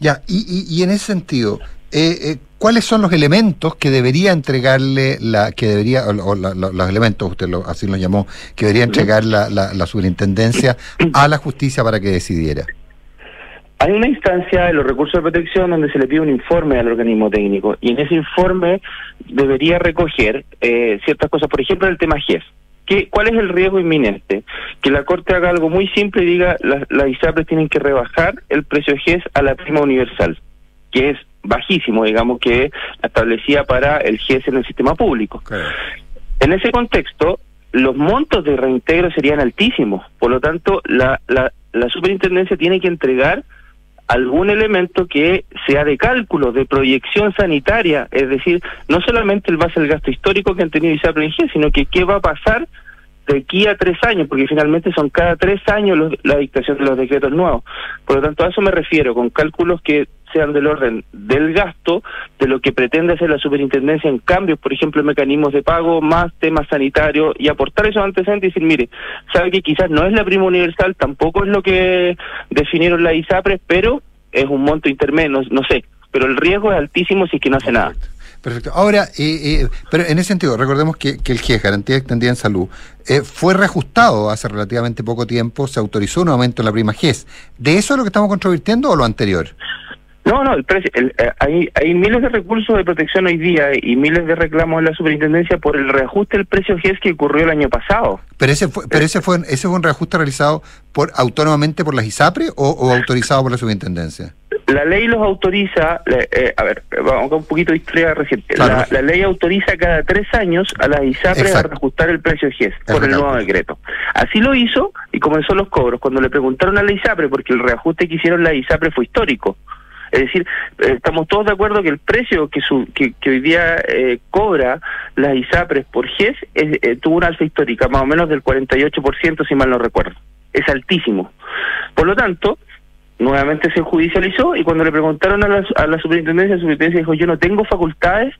Ya, y, y, en ese sentido, eh, eh, ¿cuáles son los elementos que debería entregarle la, que debería, o, los elementos, usted lo, así lo llamó, que debería entregar la, la superintendencia a la justicia para que decidiera? Hay una instancia de los recursos de protección donde se le pide un informe al organismo técnico y en ese informe debería recoger eh, ciertas cosas, por ejemplo, el tema GES. ¿Qué, ¿Cuál es el riesgo inminente? Que la Corte haga algo muy simple y diga las la ISAPRES tienen que rebajar el precio GES a la prima universal, que es bajísimo, digamos, que establecía para el GES en el sistema público. En ese contexto, los montos de reintegro serían altísimos. Por lo tanto, la, la, la superintendencia tiene que entregar algún elemento que sea de cálculo, de proyección sanitaria, es decir, no solamente el base del gasto histórico que han tenido ISAPRE sino que qué va a pasar de aquí a tres años, porque finalmente son cada tres años la dictación de los decretos nuevos. Por lo tanto, a eso me refiero, con cálculos que sean del orden del gasto, de lo que pretende hacer la superintendencia en cambios, por ejemplo, mecanismos de pago, más temas sanitarios, y aportar esos antecedentes y decir, mire, sabe que quizás no es la prima universal, tampoco es lo que definieron la ISAPRES, pero es un monto intermedio, no, sé, pero el riesgo es altísimo si es que no hace nada. Perfecto. Ahora, eh, eh, pero en ese sentido, recordemos que, el GIES, Garantía Extendida en Salud, eh, fue reajustado hace relativamente poco tiempo, se autorizó un aumento en la prima GIES. ¿De eso es lo que estamos controvirtiendo o lo anterior? No, no, el precio, eh, hay, hay miles de recursos de protección hoy día y miles de reclamos en la superintendencia por el reajuste del precio GES que ocurrió el año pasado. Pero ese fue, pero ese fue, ese fue un reajuste realizado por autónomamente por las ISAPRE o, autorizado por la superintendencia. La ley los autoriza, eh, a ver, vamos a un poquito de historia reciente. la, ley autoriza cada tres años a las ISAPRE a reajustar el precio GES por el nuevo decreto. Así lo hizo y comenzó los cobros. Cuando le preguntaron a la ISAPRE, porque el reajuste que hicieron la ISAPRE fue histórico, es decir, eh, estamos todos de acuerdo que el precio que, su, que, hoy día eh, cobra las ISAPRES por GES eh, tuvo una alza histórica, más o menos del 48%, si mal no recuerdo. Es altísimo. Por lo tanto, nuevamente se judicializó y cuando le preguntaron a la, a la superintendencia, la superintendencia dijo, yo no tengo facultades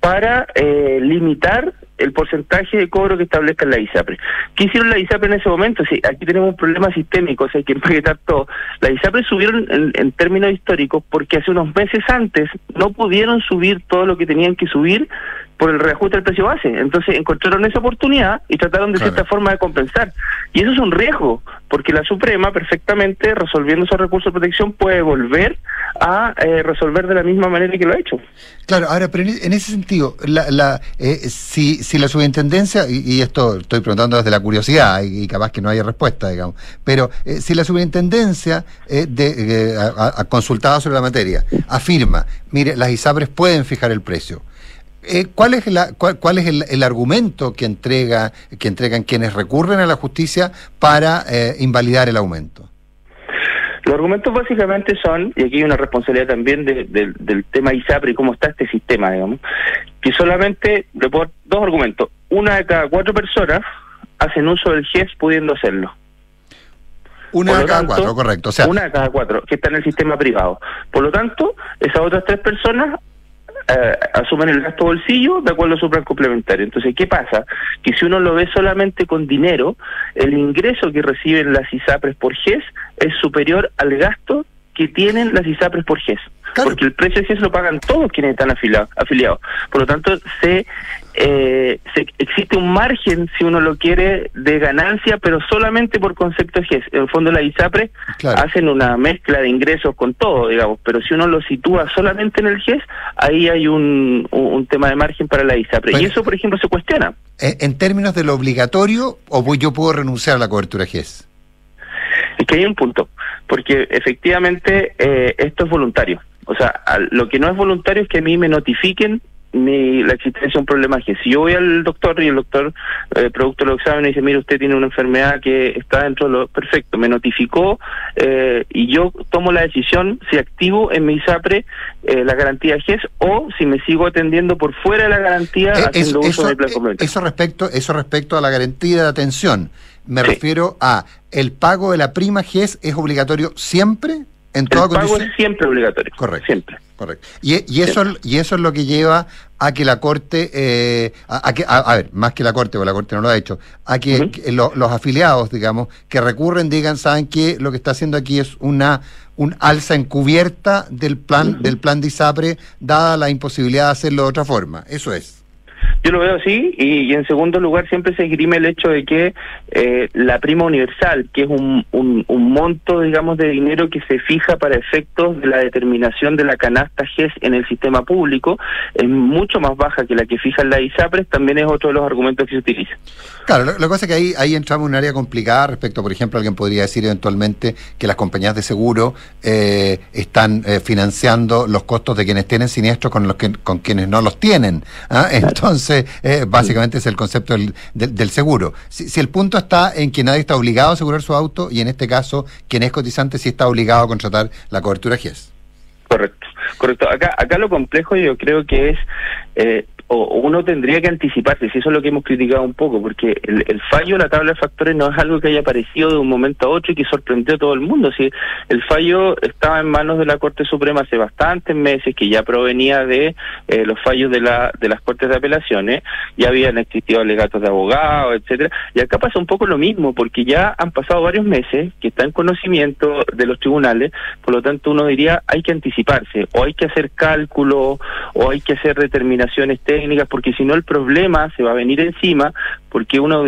para eh, limitar el porcentaje de cobro que establezca la ISAPRE. ¿Qué hicieron la ISAPRE en ese momento? Sí, aquí tenemos un problema sistémico, o sea, hay que empaquetar todo. La ISAPRE subieron en, términos históricos porque hace unos meses antes no pudieron subir todo lo que tenían que subir por el reajuste del precio base. Entonces encontraron esa oportunidad y trataron de cierta forma de compensar. Y eso es un riesgo, porque la Suprema perfectamente, resolviendo esos recursos de protección, puede volver a eh, resolver de la misma manera que lo ha hecho. Claro, ahora, pero en, ese sentido, la, la, eh, si, si la subintendencia, y, esto estoy preguntando desde la curiosidad y, capaz que no haya respuesta, digamos, pero eh, si la superintendencia de, ha, consultado sobre la materia afirma, mire, las ISAPRES pueden fijar el precio, eh, ¿Cuál es, la, cuál, es el, argumento que entrega que entregan quienes recurren a la justicia para eh, invalidar el aumento? Los argumentos básicamente son, y aquí hay una responsabilidad también del tema ISAPRE y cómo está este sistema, digamos, que solamente, dos argumentos, una de cada cuatro personas hacen uso del GES pudiendo hacerlo. Una de cada cuatro, correcto. O sea, una de cada cuatro que está en el sistema privado. Por lo tanto, esas otras tres personas asumen el gasto bolsillo de acuerdo a su plan complementario. Entonces, ¿qué pasa? Que si uno lo ve solamente con dinero, el ingreso que reciben las ISAPRES por GES es superior al gasto que tienen las ISAPRES por GES. Porque el precio de GES lo pagan todos quienes están afiliados. afiliados. Por lo tanto, se, eh, se, existe un margen, si uno lo quiere, de ganancia, pero solamente por concepto de GES. En el fondo, las ISAPRES hacen una mezcla de ingresos con todo, digamos, pero si uno lo sitúa solamente en el GES, ahí hay un, un tema de margen para la ISAPRE. y eso, por ejemplo, se cuestiona. En términos de lo obligatorio, ¿o yo puedo renunciar a la cobertura GES? Es que hay un punto, porque efectivamente eh, esto es voluntario. O sea, lo que no es voluntario es que a mí me notifiquen mi, la existencia de un problema que si yo voy al doctor y el doctor, eh, producto de los exámenes, dice, mire, usted tiene una enfermedad que está dentro de lo perfecto, me notificó eh, y yo tomo la decisión si activo en mi ISAPRE eh, la garantía GES o si me sigo atendiendo por fuera de la garantía eh, haciendo eso, uso del plan Eso respecto, eso respecto a la garantía de atención. Me refiero a el pago de la prima GES es obligatorio siempre en toda el pago es siempre obligatorio. Correcto. Siempre. Correcto. Y, y eso y eso es lo que lleva a que la corte, eh, a, que, a, ver, más que la corte, porque la corte no lo ha hecho, a que, los afiliados, digamos, que recurren, digan, saben que lo que está haciendo aquí es una un alza encubierta del plan del plan de ISAPRE, dada la imposibilidad de hacerlo de otra forma. Eso es. Yo lo veo así y, en segundo lugar siempre se esgrime el hecho de que eh, la prima universal, que es un, un, monto, digamos, de dinero que se fija para efectos de la determinación de la canasta GES en el sistema público, es mucho más baja que la que fija la ISAPRES, también es otro de los argumentos que se utiliza. Claro, lo, que pasa es que ahí, ahí entramos en un área complicada respecto, por ejemplo, alguien podría decir eventualmente que las compañías de seguro eh, están eh, financiando los costos de quienes tienen siniestros con, los que, con quienes no los tienen. ¿ah? Entonces, eh, básicamente es el concepto del, del, seguro. Si, el punto está en que nadie está obligado a asegurar su auto y en este caso, quien es cotizante sí está obligado a contratar la cobertura GES. Correcto, correcto. Acá, acá lo complejo yo creo que es eh, o uno tendría que anticiparse, si eso es lo que hemos criticado un poco, porque el, fallo de la tabla de factores no es algo que haya aparecido de un momento a otro y que sorprendió a todo el mundo. Si el fallo estaba en manos de la Corte Suprema hace bastantes meses, que ya provenía de eh, los fallos de, la, de las Cortes de Apelaciones, ya habían existido alegatos de abogados, etcétera, y acá pasa un poco lo mismo, porque ya han pasado varios meses que está en conocimiento de los tribunales, por lo tanto uno diría hay que anticiparse, o hay que hacer cálculo, o hay que hacer determinaciones técnicas, técnicas, porque si no el problema se va a venir encima, porque uno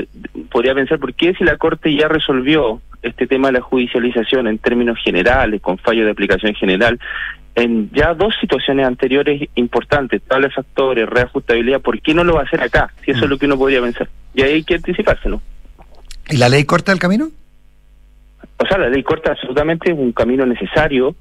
podría pensar, ¿por qué si la Corte ya resolvió este tema de la judicialización en términos generales, con fallo de aplicación general, en ya dos situaciones anteriores importantes, tales factores, reajustabilidad, ¿por qué no lo va a hacer acá? Si eso es lo que uno podría pensar. Y ahí hay que anticiparse, ¿no? ¿Y la ley corta el camino? O sea, la ley corta absolutamente un camino necesario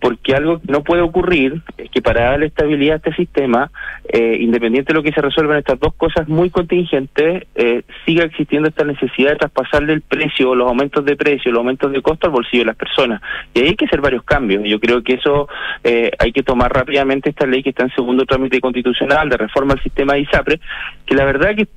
porque algo que no puede ocurrir es que para darle estabilidad a este sistema, eh, independiente de lo que se resuelvan estas dos cosas muy contingentes, eh, siga existiendo esta necesidad de traspasarle el precio, los aumentos de precio, los aumentos de costo al bolsillo de las personas. Y ahí hay que hacer varios cambios. Yo creo que eso eh, hay que tomar rápidamente esta ley que está en segundo trámite constitucional de reforma al sistema de ISAPRE, que la verdad que,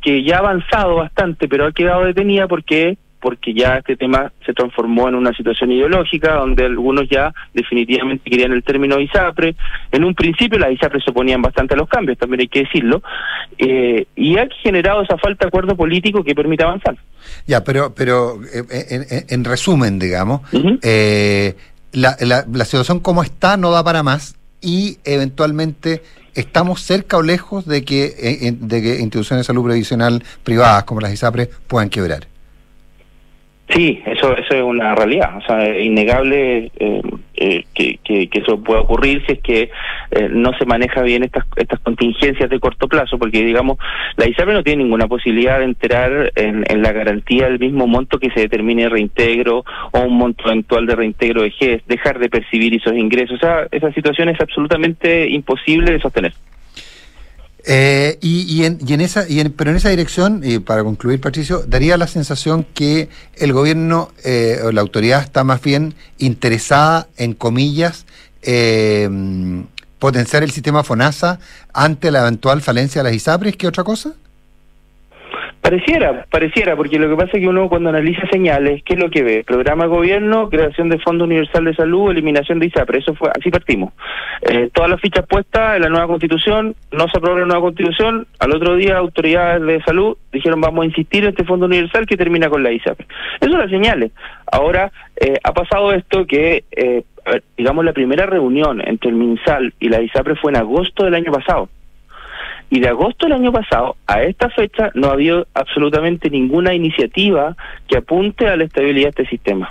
que ya ha avanzado bastante, pero ha quedado detenida porque porque ya este tema se transformó en una situación ideológica donde algunos ya definitivamente querían el término ISAPRE. En un principio las ISAPRE se oponían bastante a los cambios, también hay que decirlo, eh, y ha generado esa falta de acuerdo político que permite avanzar. Ya, pero, pero eh, en, resumen, digamos, eh, la, la, situación como está no da para más y eventualmente estamos cerca o lejos de que, de que instituciones de salud previsional privadas como las ISAPRE puedan quebrar. Sí, eso, eso es una realidad. O sea, es innegable eh, eh, que, que, eso pueda ocurrir si es que eh, no se maneja bien estas, estas contingencias de corto plazo, porque, digamos, la ISAPRE no tiene ninguna posibilidad de enterar en, la garantía del mismo monto que se determine reintegro o un monto eventual de reintegro de GES, dejar de percibir esos ingresos. O sea, esa situación es absolutamente imposible de sostener. Eh, y, en, y, en, esa, y pero en esa dirección, y para concluir, Patricio, daría la sensación que el gobierno eh, o la autoridad está más bien interesada, en comillas, eh, potenciar el sistema FONASA ante la eventual falencia de las ISAPRES que otra cosa? Pareciera, pareciera, porque lo que pasa es que uno cuando analiza señales, ¿qué es lo que ve? Programa de gobierno, creación de Fondo Universal de Salud, eliminación de ISAPRE, eso fue, así partimos. Eh, todas las fichas puestas en la nueva constitución, no se aprobó la nueva constitución, al otro día autoridades de salud dijeron vamos a insistir en este Fondo Universal que termina con la ISAPRE. Eso son las señales. Ahora, eh, ha pasado esto que, eh, digamos, la primera reunión entre el MinSal y la ISAPRE fue en agosto del año pasado. Y de agosto del año pasado a esta fecha no ha habido absolutamente ninguna iniciativa que apunte a la estabilidad de este sistema.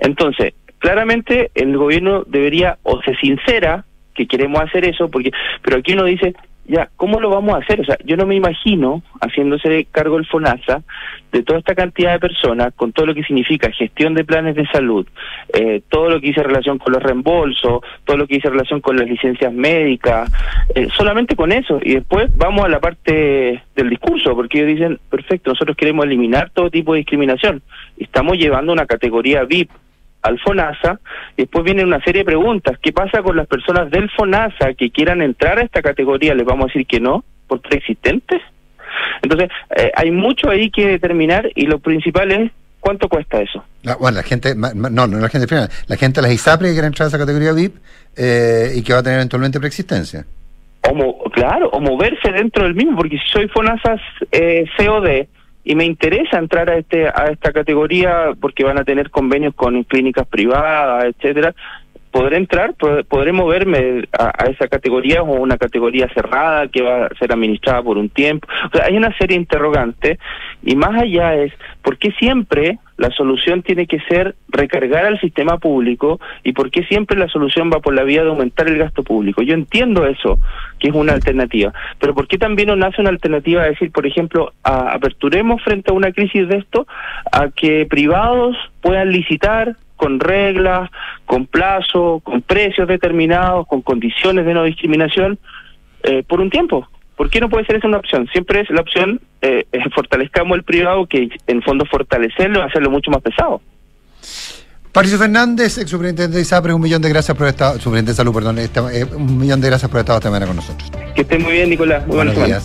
Entonces, claramente el gobierno debería o se sincera que queremos hacer eso, porque pero aquí uno dice, ya, ¿cómo lo vamos a hacer? O sea, yo no me imagino haciéndose cargo el FONASA de toda esta cantidad de personas, con todo lo que significa gestión de planes de salud, eh, todo lo que dice relación con los reembolsos, todo lo que dice relación con las licencias médicas, eh, solamente con eso. Y después vamos a la parte del discurso, porque ellos dicen, perfecto, nosotros queremos eliminar todo tipo de discriminación. Estamos llevando una categoría VIP al FONASA, y después viene una serie de preguntas. ¿Qué pasa con las personas del FONASA que quieran entrar a esta categoría? ¿Les vamos a decir que no por preexistentes? Entonces, eh, hay mucho ahí que determinar y lo principal es cuánto cuesta eso. bueno, la gente, no, no, la gente la gente de las ISAPRE que quiere entrar a esa categoría VIP eh, y que va a tener eventualmente preexistencia. O claro, o moverse dentro del mismo, porque si soy FONASA eh, COD, y me interesa entrar a este a esta categoría porque van a tener convenios con clínicas privadas, etcétera. Podré entrar, podré moverme a, esa categoría o una categoría cerrada que va a ser administrada por un tiempo. O sea, hay una serie de interrogantes y más allá es por qué siempre la solución tiene que ser recargar al sistema público y por qué siempre la solución va por la vía de aumentar el gasto público. Yo entiendo eso, que es una alternativa, pero ¿por qué también no nace una alternativa a decir, por ejemplo, aperturemos frente a una crisis de esto a que privados puedan licitar con reglas, con plazo, con precios determinados, con condiciones de no discriminación eh, por un tiempo? ¿Por qué no puede ser esa una opción? Siempre es la opción, eh, fortalezcamos el privado, que en fondo fortalecerlo y hacerlo mucho más pesado. Patricio Fernández, ex superintendente de ISAPRE, un millón de gracias por estar, superintendente de salud, perdón, eh, un millón de gracias por estar esta mañana con nosotros. Que esté muy bien, Nicolás. Muy buenos días.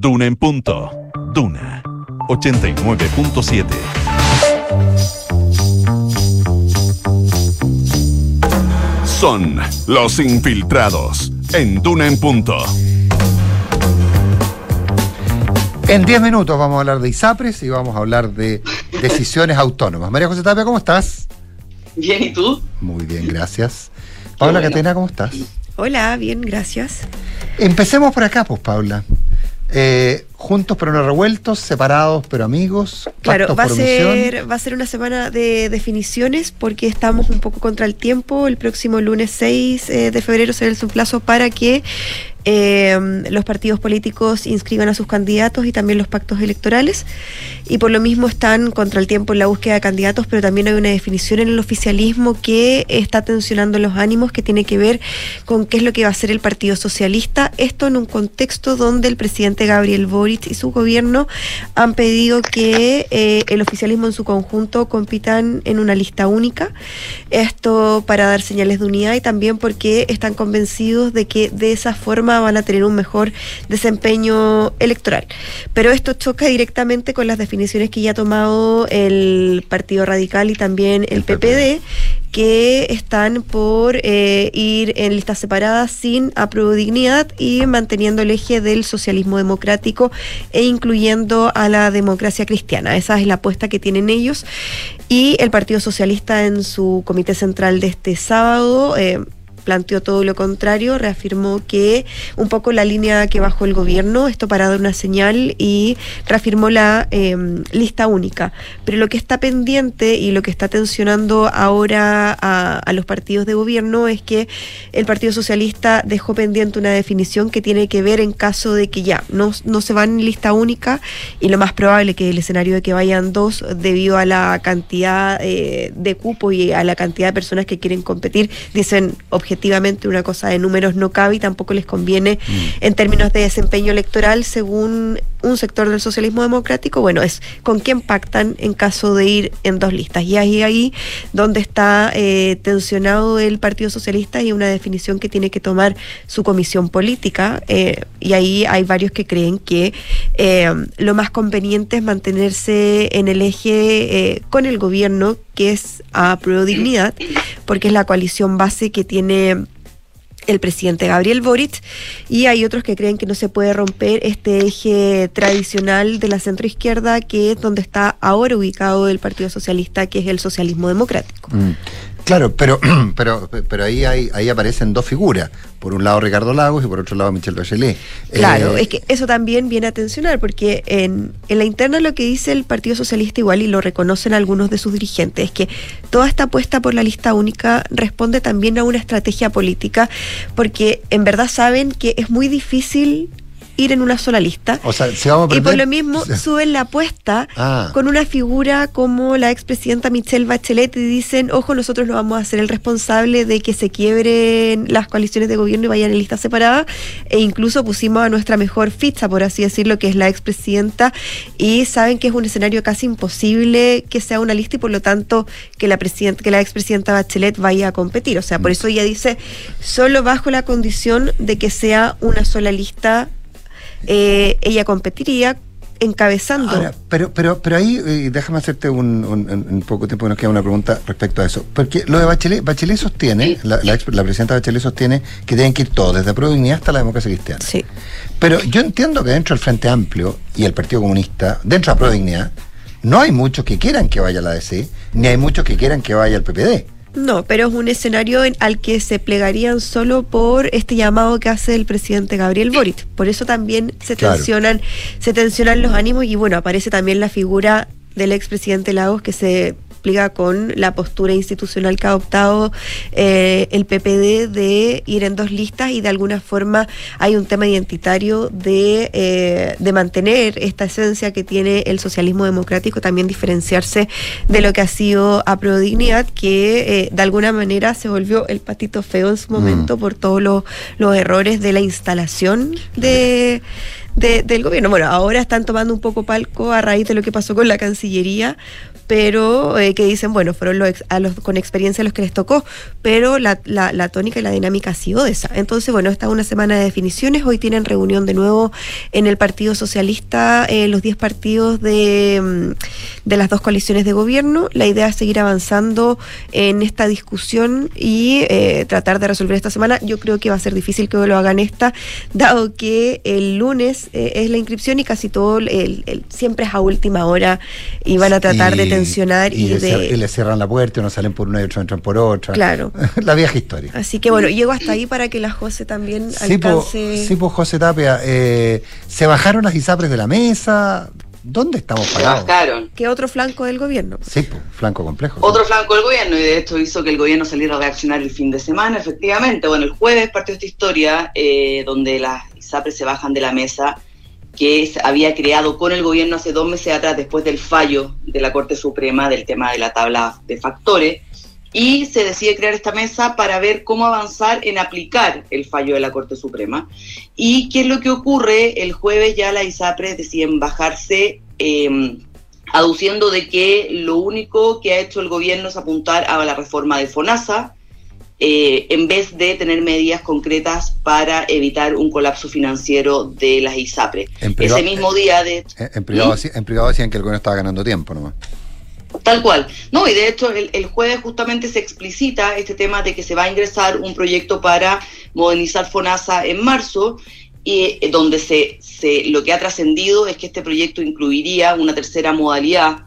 Duna en punto. Duna 89.7. Son los infiltrados en Duna en punto. En 10 minutos vamos a hablar de ISAPRES y vamos a hablar de decisiones autónomas. María José Tapia, ¿cómo estás? Bien, ¿y tú? Muy bien, gracias. Paula bueno. Catena, ¿cómo estás? Hola, bien, gracias. Empecemos por acá, pues, Paula. Eh, juntos pero no revueltos, separados pero amigos. Claro, va a, ser, va a ser una semana de definiciones porque estamos un poco contra el tiempo. El próximo lunes 6 eh, de febrero será el plazo para que eh, los partidos políticos inscriban a sus candidatos y también los pactos electorales. Y por lo mismo están contra el tiempo en la búsqueda de candidatos, pero también hay una definición en el oficialismo que está tensionando los ánimos, que tiene que ver con qué es lo que va a hacer el Partido Socialista. Esto en un contexto donde el presidente Gabriel Boric y su gobierno han pedido que eh, el oficialismo en su conjunto compitan en una lista única. Esto para dar señales de unidad y también porque están convencidos de que de esa forma van a tener un mejor desempeño electoral. Pero esto choca directamente con las definiciones que ya ha tomado el Partido Radical y también el, PPD, que están por eh, ir en listas separadas sin apruebo dignidad y manteniendo el eje del socialismo democrático e incluyendo a la democracia cristiana. Esa es la apuesta que tienen ellos. Y el Partido Socialista en su comité central de este sábado eh, planteó todo lo contrario, reafirmó que un poco la línea que bajó el gobierno, esto para dar una señal y reafirmó la eh, lista única. Pero lo que está pendiente y lo que está tensionando ahora a, a, los partidos de gobierno es que el Partido Socialista dejó pendiente una definición que tiene que ver en caso de que ya no, no se van en lista única y lo más probable que el escenario de que vayan dos debido a la cantidad eh, de cupo y a la cantidad de personas que quieren competir, dicen objetivamente objetivamente una cosa de números no cabe y tampoco les conviene mm. en términos de desempeño electoral según un sector del socialismo democrático, bueno, es con quién pactan en caso de ir en dos listas. Y ahí ahí donde está eh, tensionado el Partido Socialista y una definición que tiene que tomar su comisión política. Eh, y ahí hay varios que creen que eh, lo más conveniente es mantenerse en el eje eh, con el gobierno, que es a prueba dignidad, porque es la coalición base que tiene el presidente Gabriel Boric y hay otros que creen que no se puede romper este eje tradicional de la centroizquierda que es donde está ahora ubicado el Partido Socialista que es el socialismo democrático. Mm. Claro, pero, pero, pero ahí, hay, ahí aparecen dos figuras. Por un lado Ricardo Lagos y por otro lado Michelle Bachelet. Claro, eh, es que eso también viene a tensionar, porque en, en la interna lo que dice el Partido Socialista igual, y lo reconocen algunos de sus dirigentes, es que toda esta apuesta por la lista única responde también a una estrategia política, porque en verdad saben que es muy difícil en una sola lista. O sea, si vamos a y por lo mismo suben la apuesta Ah. con una figura como la expresidenta Michelle Bachelet y dicen, ojo, nosotros no vamos a ser el responsable de que se quiebren las coaliciones de gobierno y vayan en listas separadas. E incluso pusimos a nuestra mejor ficha, por así decirlo, que es la expresidenta, y saben que es un escenario casi imposible que sea una lista y por lo tanto que la presidenta, que la expresidenta Bachelet vaya a competir. O sea, por eso ella dice, solo bajo la condición de que sea una sola lista eh, ella competiría encabezando. Ahora, pero, pero, pero ahí eh, déjame hacerte un, un, un poco tiempo que nos queda una pregunta respecto a eso. Porque lo de Bachelet, Bachelet sostiene, la, la, ex- la presidenta Bachelet sostiene que tienen que ir todos, desde Pro Dignidad hasta la democracia cristiana. Sí. Pero yo entiendo que dentro del Frente Amplio y el Partido Comunista, dentro de Pro Dignidad, no hay muchos que quieran que vaya la DC, ni hay muchos que quieran que vaya el PPD. No, pero es un escenario en- al que se plegarían solo por este llamado que hace el presidente Gabriel Boric. Por eso también se Claro. tensionan, se tensionan los ánimos y bueno, aparece también la figura del expresidente Lagos que se pliega con la postura institucional que ha adoptado eh, el PPD de ir en dos listas y de alguna forma hay un tema identitario de, eh, de mantener esta esencia que tiene el socialismo democrático, también diferenciarse de lo que ha sido a Dignidad, que eh, de alguna manera se volvió el patito feo en su momento por todos los, los errores de la instalación de, de- del gobierno. Bueno, ahora están tomando un poco palco a raíz de lo que pasó con la Cancillería, pero eh, que dicen, bueno, fueron los ex- a los con experiencia los que les tocó, pero la, la, la tónica y la dinámica ha sido esa. Entonces, bueno, esta es una semana de definiciones. Hoy tienen reunión de nuevo en el Partido Socialista, eh, los 10 partidos de, mm, de las dos coaliciones de gobierno. La idea es seguir avanzando en esta discusión y eh, tratar de resolver esta semana. Yo creo que va a ser difícil que lo hagan esta, dado que el lunes eh, es la inscripción y casi todo el, el- siempre es a última hora y van a tratar de tensionar y, de... y le cierran la puerta, unos salen por una y otros entran por otra. Claro. la vieja historia. Así que bueno, llego hasta ahí para que la José también Sí, po, alcance. sí, po, José Tapia. eh, ¿Se bajaron las ISAPRES de la mesa? ¿Dónde estamos Se parados? bajaron. Que otro flanco del gobierno. Sí, pues, flanco complejo. Otro flanco del gobierno, y de esto hizo que el gobierno saliera a reaccionar el fin de semana, efectivamente. Bueno, el jueves partió esta historia eh, donde las ISAPRES se bajan de la mesa que había creado con el gobierno hace dos meses atrás, después del fallo de la Corte Suprema del tema de la tabla de factores, y se decide crear esta mesa para ver cómo avanzar en aplicar el fallo de la Corte Suprema. ¿Y qué es lo que ocurre? El jueves ya las ISAPRES deciden bajarse, eh, aduciendo de que lo único que ha hecho el gobierno es apuntar a la reforma de FONASA, eh, en vez de tener medidas concretas para evitar un colapso financiero de las ISAPRES. Privado- Ese mismo día de... En, en privado, ¿Mm? decí- en privado decían que el gobierno estaba ganando tiempo nomás. Tal cual. No, y de hecho el, el jueves justamente se explicita este tema de que se va a ingresar un proyecto para modernizar FONASA en marzo, y eh, donde se, se lo que ha trascendido es que este proyecto incluiría una tercera modalidad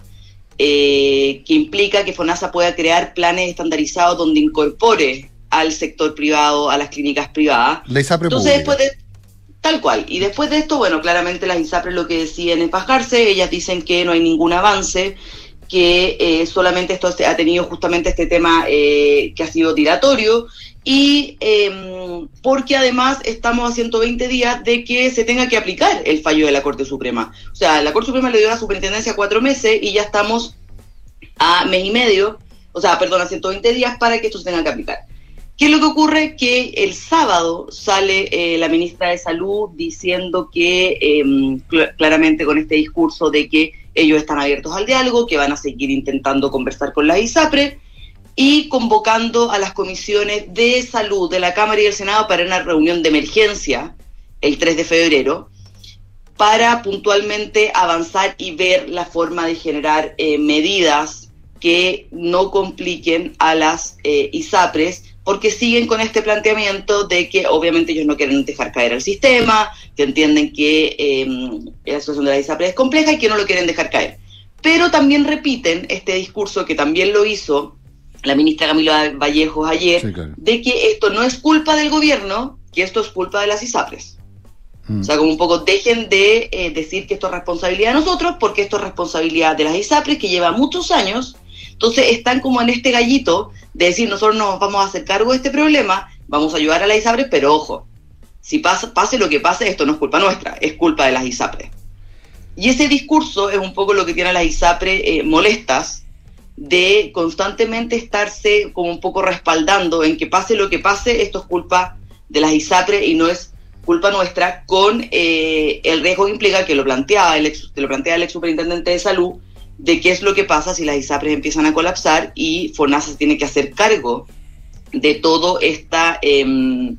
eh, que implica que FONASA pueda crear planes estandarizados donde incorpore al sector privado, a las clínicas privadas. La ISAPRE Entonces, pública. después de. Tal cual. Y después de esto, bueno, claramente las ISAPRES lo que deciden es bajarse. Ellas dicen que no hay ningún avance, que eh, solamente esto ha tenido justamente este tema eh, que ha sido dilatorio. Y eh, porque además estamos a 120 días de que se tenga que aplicar el fallo de la Corte Suprema. O sea, la Corte Suprema le dio a la superintendencia cuatro meses y ya estamos a mes y medio, o sea, perdón, a 120 días para que esto se tenga que aplicar. ¿Qué es lo que ocurre? Que el sábado sale eh, la ministra de Salud diciendo que cl- claramente con este discurso de que ellos están abiertos al diálogo, que van a seguir intentando conversar con la ISAPRE y convocando a las comisiones de salud de la Cámara y del Senado para una reunión de emergencia el 3 de febrero para puntualmente avanzar y ver la forma de generar eh, medidas que no compliquen a las eh, ISAPRES, porque siguen con este planteamiento de que obviamente ellos no quieren dejar caer al sistema, que entienden que eh, la situación de la ISAPRES es compleja y que no lo quieren dejar caer. Pero también repiten este discurso que también lo hizo la ministra Camila Vallejos ayer, Sí, claro. de que esto no es culpa del gobierno, que esto es culpa de las ISAPRES. O sea, como un poco dejen de eh, decir que esto es responsabilidad de nosotros, porque esto es responsabilidad de las ISAPRES, que lleva muchos años. Entonces están como en este gallito de decir, nosotros nos vamos a hacer cargo de este problema, vamos a ayudar a las ISAPRES, pero ojo, si pasa, pase lo que pase, esto no es culpa nuestra, es culpa de las ISAPRES. Y ese discurso es un poco lo que tiene a las ISAPRES eh, molestas, de constantemente estarse como un poco respaldando en que pase lo que pase, esto es culpa de las ISAPRE y no es culpa nuestra, con eh, el riesgo que implica, que lo planteaba el ex, lo plantea el ex superintendente de salud, de qué es lo que pasa si las ISAPRES empiezan a colapsar y FONASA tiene que hacer cargo de todo esta em,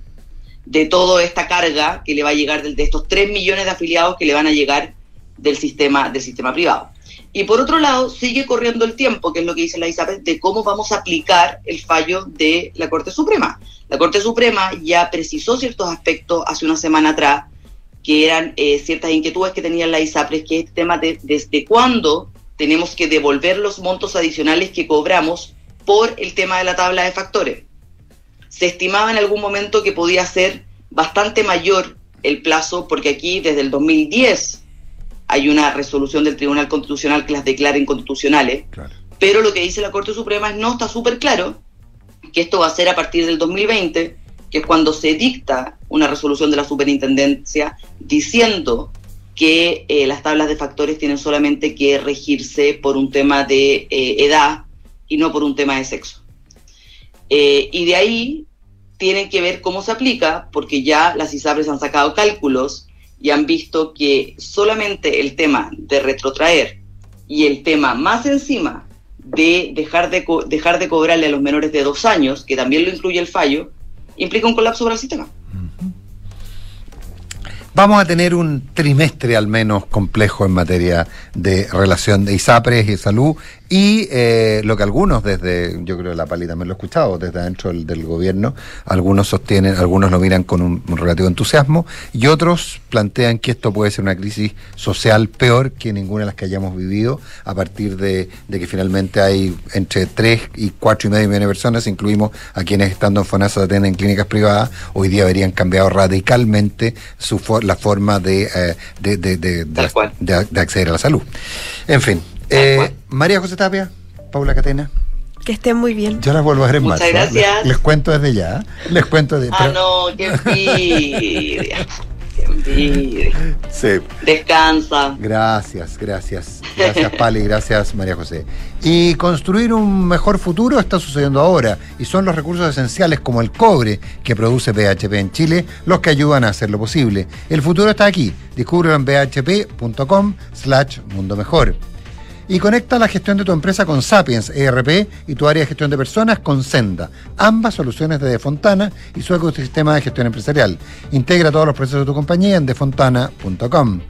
de toda esta carga que le va a llegar de, de estos 3 millones de afiliados que le van a llegar del sistema del sistema privado. Y por otro lado, sigue corriendo el tiempo, que es lo que dice la ISAPRES, de cómo vamos a aplicar el fallo de la Corte Suprema. La Corte Suprema ya precisó ciertos aspectos hace una semana atrás, que eran eh, ciertas inquietudes que tenían la ISAPRES, que es este tema de desde cuándo tenemos que devolver los montos adicionales que cobramos por el tema de la tabla de factores. Se estimaba en algún momento que podía ser bastante mayor el plazo, porque aquí desde el 2010 hay una resolución del Tribunal Constitucional que las declara inconstitucionales, pero lo que dice la Corte Suprema es no está súper claro que esto va a ser a partir del 2020, que es cuando se dicta una resolución de la superintendencia diciendo que eh, las tablas de factores tienen solamente que regirse por un tema de eh, edad y no por un tema de sexo. Eh, y de ahí tienen que ver cómo se aplica, porque ya las ISAPRES han sacado cálculos y han visto que solamente el tema de retrotraer y el tema más encima de dejar de, co- dejar de cobrarle a los menores de dos años, que también lo incluye el fallo, implica un colapso para el sistema. Vamos a tener un trimestre al menos complejo en materia de relación de ISAPRES y salud Y eh, lo que algunos desde, yo creo que la Pali también lo he escuchado, desde dentro del, del gobierno, algunos sostienen, algunos lo miran con un, un relativo entusiasmo y otros plantean que esto puede ser una crisis social peor que ninguna de las que hayamos vivido a partir de, de que finalmente hay entre 3 y 4 y medio millones de personas, incluimos a quienes estando en FONASA atienden en clínicas privadas, hoy día habrían cambiado radicalmente su for- la forma de, eh, de, de- de- de- de- de acceder a la salud. En fin, eh, María José Tapia, Paula Catena. Que estén muy bien. Yo las vuelvo a ver en Muchas marzo. ¿eh? gracias. Les, les cuento desde ya. ¿eh? Les cuento desde Ah, no, qué envidia. Qué envidia. Sí. Descansa. Gracias, gracias. Gracias, Pali, gracias, María José. Y construir un mejor futuro está sucediendo ahora, y son los recursos esenciales como el cobre que produce BHP en Chile los que ayudan a hacerlo posible. El futuro está aquí. Descúbrelo en bhp.com slash mundo mejor. Y conecta la gestión de tu empresa con Sapiens ERP y tu área de gestión de personas con Senda, ambas soluciones de Defontana y su ecosistema de gestión empresarial. Integra todos los procesos de tu compañía en defontana.com.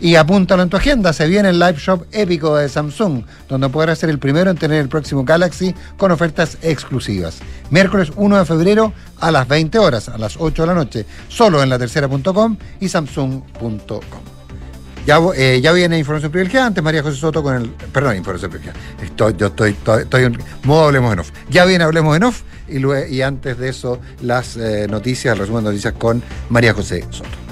Y apúntalo en tu agenda, se viene el live shop épico de Samsung, donde podrás ser el primero en tener el próximo Galaxy con ofertas exclusivas. Miércoles 1 de febrero a las 20 horas, a las 8 de la noche, solo en la tercera.com y samsung.com. Ya, eh, ya viene información privilegiada. Antes María José Soto con el. Perdón, información privilegiada. Estoy, yo estoy, estoy, estoy en modo hablemos en off. Ya viene hablemos en off. Y, luego, y antes de eso, las eh, noticias, el resumen de noticias con María José Soto.